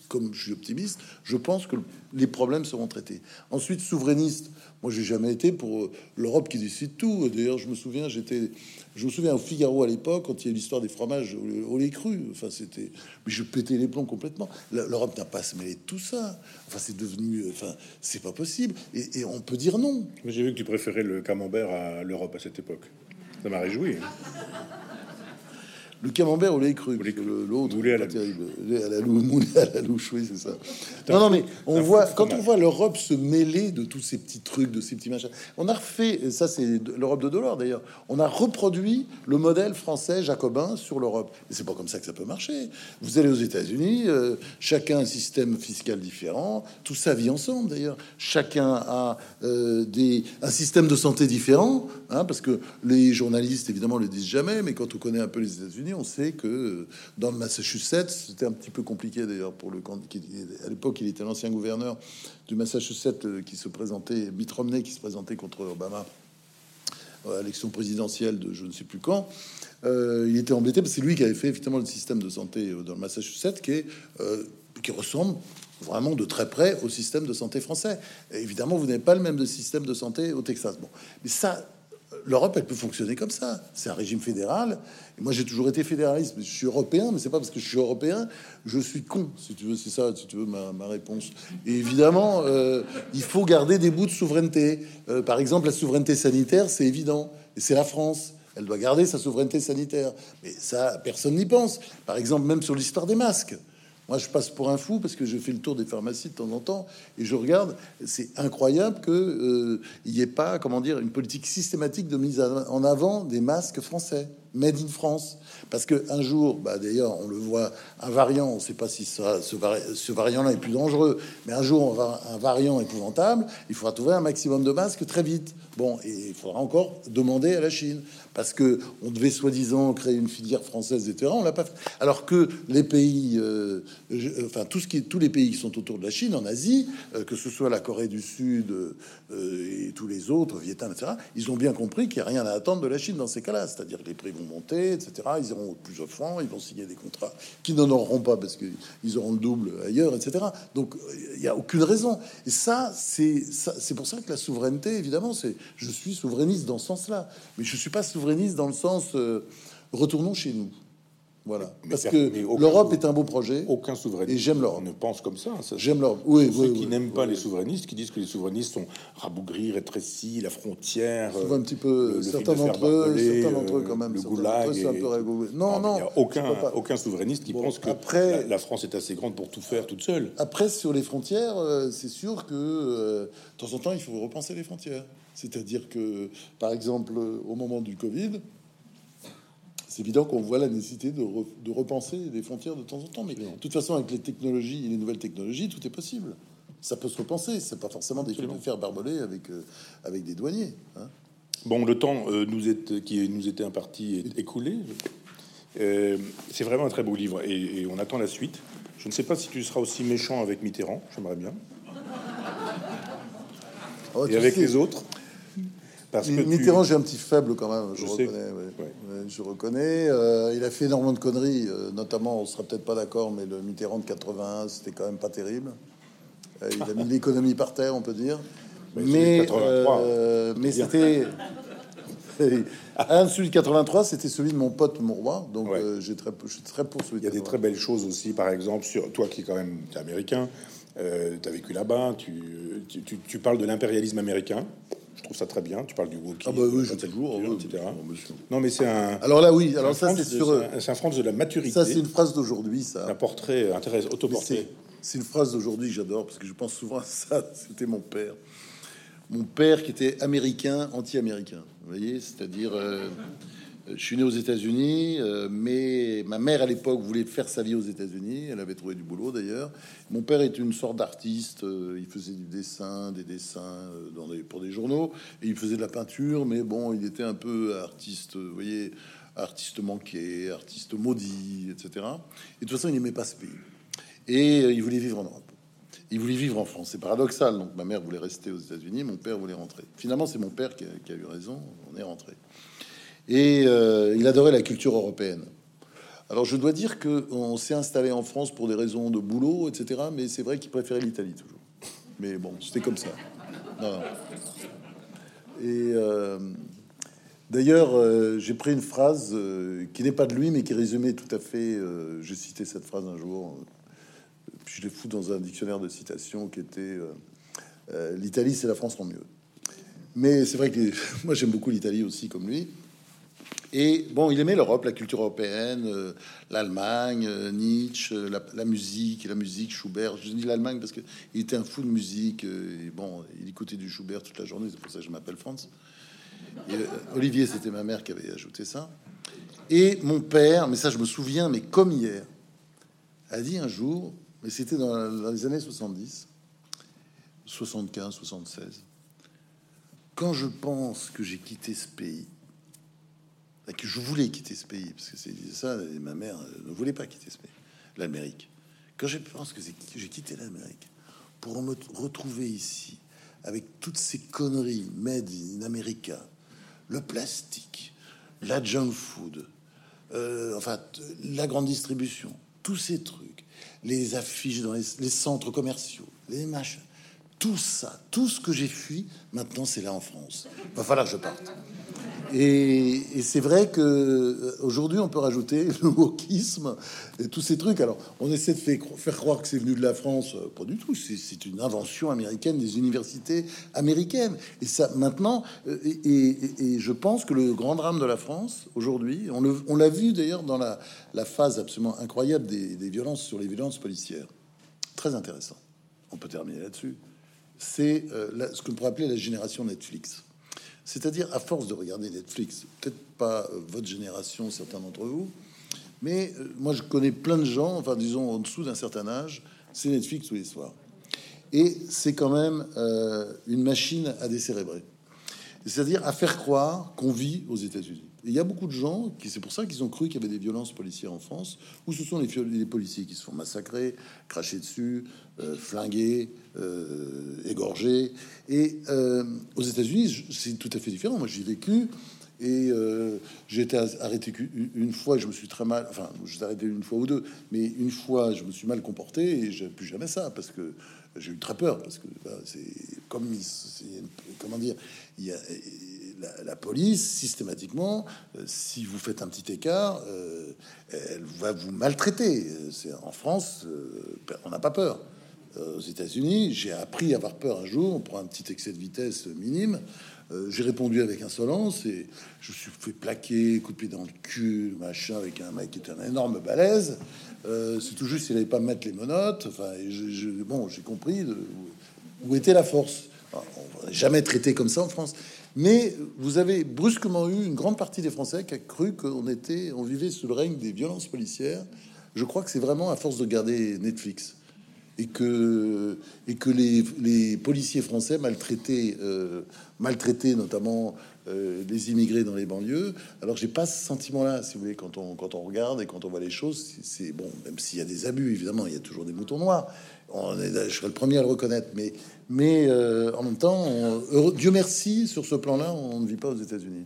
comme je suis optimiste, je pense que les problèmes seront traités. Ensuite, souverainiste, moi, j'ai jamais été pour euh, l'Europe qui décide tout. D'ailleurs, je me souviens, j'étais, je me souviens au Figaro à l'époque quand il y a l'histoire des fromages au, lait cru. Enfin, c'était, mais je pétais les plombs complètement. L'Europe n'a pas se mêler de tout ça. Enfin, c'est devenu, enfin, c'est pas possible. Et, et, on peut dire non. J'ai vu que tu préférais le camembert à l'Europe à cette époque. Ça m'a réjoui. Le camembert au lait cru, l'autre, moulé à la terrible. À la moulé à la louche, oui, c'est ça. Non, non, mais on voit, quand on voit l'Europe se mêler de tous ces petits trucs, de ces petits machins, on a refait, ça c'est l'Europe de Delors d'ailleurs, on a reproduit le modèle français jacobin sur l'Europe. Mais c'est pas comme ça que ça peut marcher. Vous allez aux États-Unis, euh, chacun un système fiscal différent, tout ça vit ensemble d'ailleurs. Chacun a euh, des, un système de santé différent, hein, parce que les journalistes évidemment le disent jamais, mais quand on connaît un peu les États-Unis, on sait que dans le Massachusetts, c'était un petit peu compliqué d'ailleurs pour le à l'époque, il était l'ancien gouverneur du Massachusetts euh, qui se présentait, Mitt Romney qui se présentait contre Obama à l'élection présidentielle de je ne sais plus quand. Euh, il était embêté parce que c'est lui qui avait fait effectivement le système de santé euh, dans le Massachusetts qui est qui ressemble vraiment de très près au système de santé français. évidemment, vous n'avez pas le même de système de santé au Texas. Bon, mais ça, l'Europe, elle peut fonctionner comme ça. C'est un régime fédéral. Et moi, j'ai toujours été fédéraliste. Je suis européen, mais c'est pas parce que je suis européen, je suis con, si tu veux. C'est ça, si tu veux, ma, réponse. Évidemment, euh, il faut garder des bouts de souveraineté. Euh, par exemple, la souveraineté sanitaire, c'est évident. Et c'est la France. Elle doit garder sa souveraineté sanitaire. Mais ça, personne n'y pense. Par exemple, même sur l'histoire des masques. Moi, je passe pour un fou parce que je fais le tour des pharmacies de temps en temps et je regarde. C'est incroyable que euh, n'y ait pas, comment dire, une politique systématique de mise en avant des masques français, made in France. Parce que un jour, bah d'ailleurs, on le voit, un variant, on ne sait pas si ça, ce, ce variant-là est plus dangereux, mais un jour, on va un variant épouvantable. Il faudra trouver un maximum de masques très vite. Et il faudra encore demander à la Chine parce que on devait soi-disant créer une filière française, etc. On l'a pas fait. Alors que les pays, euh, enfin tout ce qui est, tous les pays qui sont autour de la Chine, en Asie, euh, que ce soit la Corée du Sud euh, et tous les autres, Vietnam, etc. Ils ont bien compris qu'il n'y a rien à attendre de la Chine dans ces cas-là, c'est-à-dire que les prix vont monter, etc. Ils auront plus offrant, ils vont signer des contrats qui n'en auront pas parce qu'ils auront le double ailleurs, etc. Donc il n'y a aucune raison. Et ça, c'est pour ça que la souveraineté, évidemment, c'est je suis souverainiste dans ce sens-là, mais je suis pas souverainiste dans le sens euh, retournons chez nous. Voilà. Parce que l'Europe est un beau projet. Aucun souverainiste. Et j'aime l'Europe. ne pense comme ça. j'aime l'Europe. Oui, Ceux qui n'aiment pas les souverainistes, qui disent que les souverainistes sont rabougris, rétrécis, la frontière. un petit peu. certains d'entre eux, certains d'entre eux, quand même. Le goulag. non, non. Il n'y a aucun, aucun souverainiste qui pense que après, la, France est assez grande pour tout faire toute seule. Après, sur les frontières, euh, c'est sûr que euh, de temps en temps, il faut repenser les frontières. C'est-à-dire que, par exemple, au moment du Covid, c'est évident qu'on voit la nécessité de, repenser les frontières de temps en temps. Mais de toute façon, avec les technologies, les nouvelles technologies, tout est possible. Ça peut se repenser. C'est pas forcément des de faire barboler avec, euh, avec des douaniers. Hein. Bon, le temps euh, nous est, qui nous était imparti est écoulé. Euh, c'est vraiment un très beau livre et, et, on attend la suite. Je ne sais pas si tu seras aussi méchant avec Mitterrand, j'aimerais bien. Oh, et avec les autres. Parce que Mitterrand, j'ai un petit faible quand même. Je, reconnais. Je reconnais. Euh, il a fait énormément de conneries. Euh, notamment, on sera peut-être pas d'accord, mais le Mitterrand de 81, c'était quand même pas terrible. Euh, il a mis l'économie par terre, on peut dire. Mais, mais c'était. un celui de 83, c'était celui de mon pote Mouroir, donc j'ai très, je suis très pour celui. Il y a des très belles choses aussi, par exemple sur toi qui est quand même américain, tu as vécu là-bas, tu, tu, tu, parles de l'impérialisme américain. Je trouve ça très bien. Tu parles du wokisme, ah bah oui, je toujours, etc. Non, mais c'est un. Alors là, oui. Alors ça, c'est sur. C'est un France de la maturité. Ça, c'est une phrase d'aujourd'hui, ça. Un portrait intéressant, autoportrait. C'est une phrase d'aujourd'hui que j'adore parce que je pense souvent à ça. C'était mon père. Mon père qui était américain, anti-américain. Vous voyez, c'est-à-dire. Euh, je suis né aux États-Unis, euh, mais ma mère à l'époque voulait faire sa vie aux États-Unis. Elle avait trouvé du boulot d'ailleurs. Mon père est une sorte d'artiste. Euh, il faisait du dessin, des dessins euh, pour des journaux, il faisait de la peinture. Mais bon, il était un peu artiste, vous voyez, artiste manqué, artiste maudit, etc. Et de toute façon, il n'aimait pas ce pays. Et il voulait vivre en Europe. Il voulait vivre en France. C'est paradoxal. Donc ma mère voulait rester aux États-Unis, mon père voulait rentrer. Finalement, c'est mon père qui a eu raison. On est rentré et euh, il adorait la culture européenne. Alors je dois dire que on s'est installé en France pour des raisons de boulot, etc. Mais c'est vrai qu'il préférait l'Italie toujours. Mais bon, c'était comme ça. Et euh, d'ailleurs, euh, j'ai pris une phrase qui n'est pas de lui, mais qui résumait tout à fait. j'ai cité cette phrase un jour. Puis je l'ai fous dans un dictionnaire de citations qui était l'Italie, c'est la France en mieux. Mais c'est vrai que moi j'aime beaucoup l'Italie aussi, comme lui. Et bon, il aimait l'Europe, la culture européenne, euh, l'Allemagne, euh, Nietzsche, euh, la, musique, la musique, Schubert. Je dis l'Allemagne parce qu'il était un fou de musique. bon, il écoutait du Schubert toute la journée, c'est pour ça que je m'appelle Franz. Olivier, c'était ma mère qui avait ajouté ça. Et mon père, mais ça je me souviens, mais comme hier, a dit un jour, mais c'était dans les années 70, 75, 76, quand je pense que j'ai quitté ce pays, que je voulais quitter ce pays, parce que c'est ça, et ma mère ne voulait pas quitter ce pays, l'Amérique. Quand je pense que j'ai quitté l'Amérique pour me retrouver ici, avec toutes ces conneries made in America, le plastique, la junk food, euh, enfin la grande distribution, tous ces trucs, les affiches dans les, les centres commerciaux, les machins, tout ça, tout ce que j'ai fui, maintenant c'est là en France. Va falloir que je parte. Et, c'est vrai que euh, aujourd'hui, on peut rajouter le wokisme et tous ces trucs. Alors, on essaie de faire, croire que c'est venu de la France, euh, pas du tout. C'est une invention américaine des universités américaines. Et ça, maintenant, euh, et, je pense que le grand drame de la France aujourd'hui, on l'a vu d'ailleurs dans la, phase absolument incroyable des, violences sur les violences policières. Très intéressant. On peut terminer là-dessus. C'est ce qu'on pourrait appeler la génération Netflix. C'est-à-dire, à force de regarder Netflix, peut-être pas euh, votre génération, certains d'entre vous, mais euh, moi je connais plein de gens, enfin disons en dessous d'un certain âge, c'est Netflix tous les soirs. Et c'est quand même euh, une machine à décérébrer. C'est-à-dire à faire croire qu'on vit aux États-Unis. Il y a beaucoup de gens qui, c'est pour ça qu'ils ont cru qu'il y avait des violences policières en France, où ce sont les, les policiers qui se font massacrer, cracher dessus, euh, flinguer, euh, égorger. Et euh, aux États-Unis, c'est tout à fait différent. Moi, j'ai vécu et j'ai été arrêté une fois. Je me suis très mal. Enfin, je suis arrêté une fois ou deux, mais une fois, je me suis mal comporté et j'ai plus jamais ça parce que j'ai eu très peur parce que bah, c'est comme comment dire, il y a la, police, systématiquement, euh, si vous faites un petit écart, euh, elle va vous maltraiter. C'est en France, euh, on n'a pas peur. aux États-Unis, j'ai appris à avoir peur un jour. On prend un petit excès de vitesse minime. j'ai répondu avec insolence et je me suis fait plaquer, coup de pied dans le cul, machin, avec un mec qui était un énorme balèze. C'est tout juste s'il n'avait pas mettre les menottes. Enfin, bon, j'ai compris où était la force. on va jamais traité comme ça en France. Mais vous avez brusquement eu une grande partie des Français qui a cru qu'on était, on vivait sous le règne des violences policières. Je crois que c'est vraiment à force de garder Netflix et que, et que les, les policiers français maltraités, euh, maltraités notamment euh, les immigrés dans les banlieues. Alors j'ai pas ce sentiment-là, si vous voulez, quand on, quand on regarde et quand on voit les choses, c'est bon, même s'il y a des abus, évidemment, il y a toujours des moutons noirs. On est, je serais le premier à le reconnaître, mais, mais euh, en même temps, Dieu merci, sur ce plan-là, on ne vit pas aux États-Unis.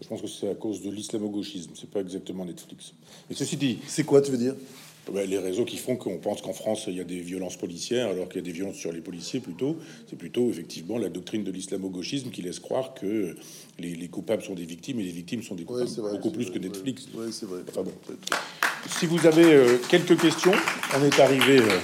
Je pense que c'est à cause de l'islamo-gauchisme, c'est pas exactement Netflix. Mais ceci dit, c'est quoi, tu veux dire? Les réseaux qui font qu'on pense qu'en France il y a des violences policières alors qu'il y a des violences sur les policiers plutôt, c'est plutôt effectivement la doctrine de l'islamo-gauchisme qui laisse croire que les, coupables sont des victimes et les victimes sont des coupables, beaucoup plus que Netflix. Ouais, c'est vrai. Enfin bon. Si vous avez euh, quelques questions, on est arrivé. Euh,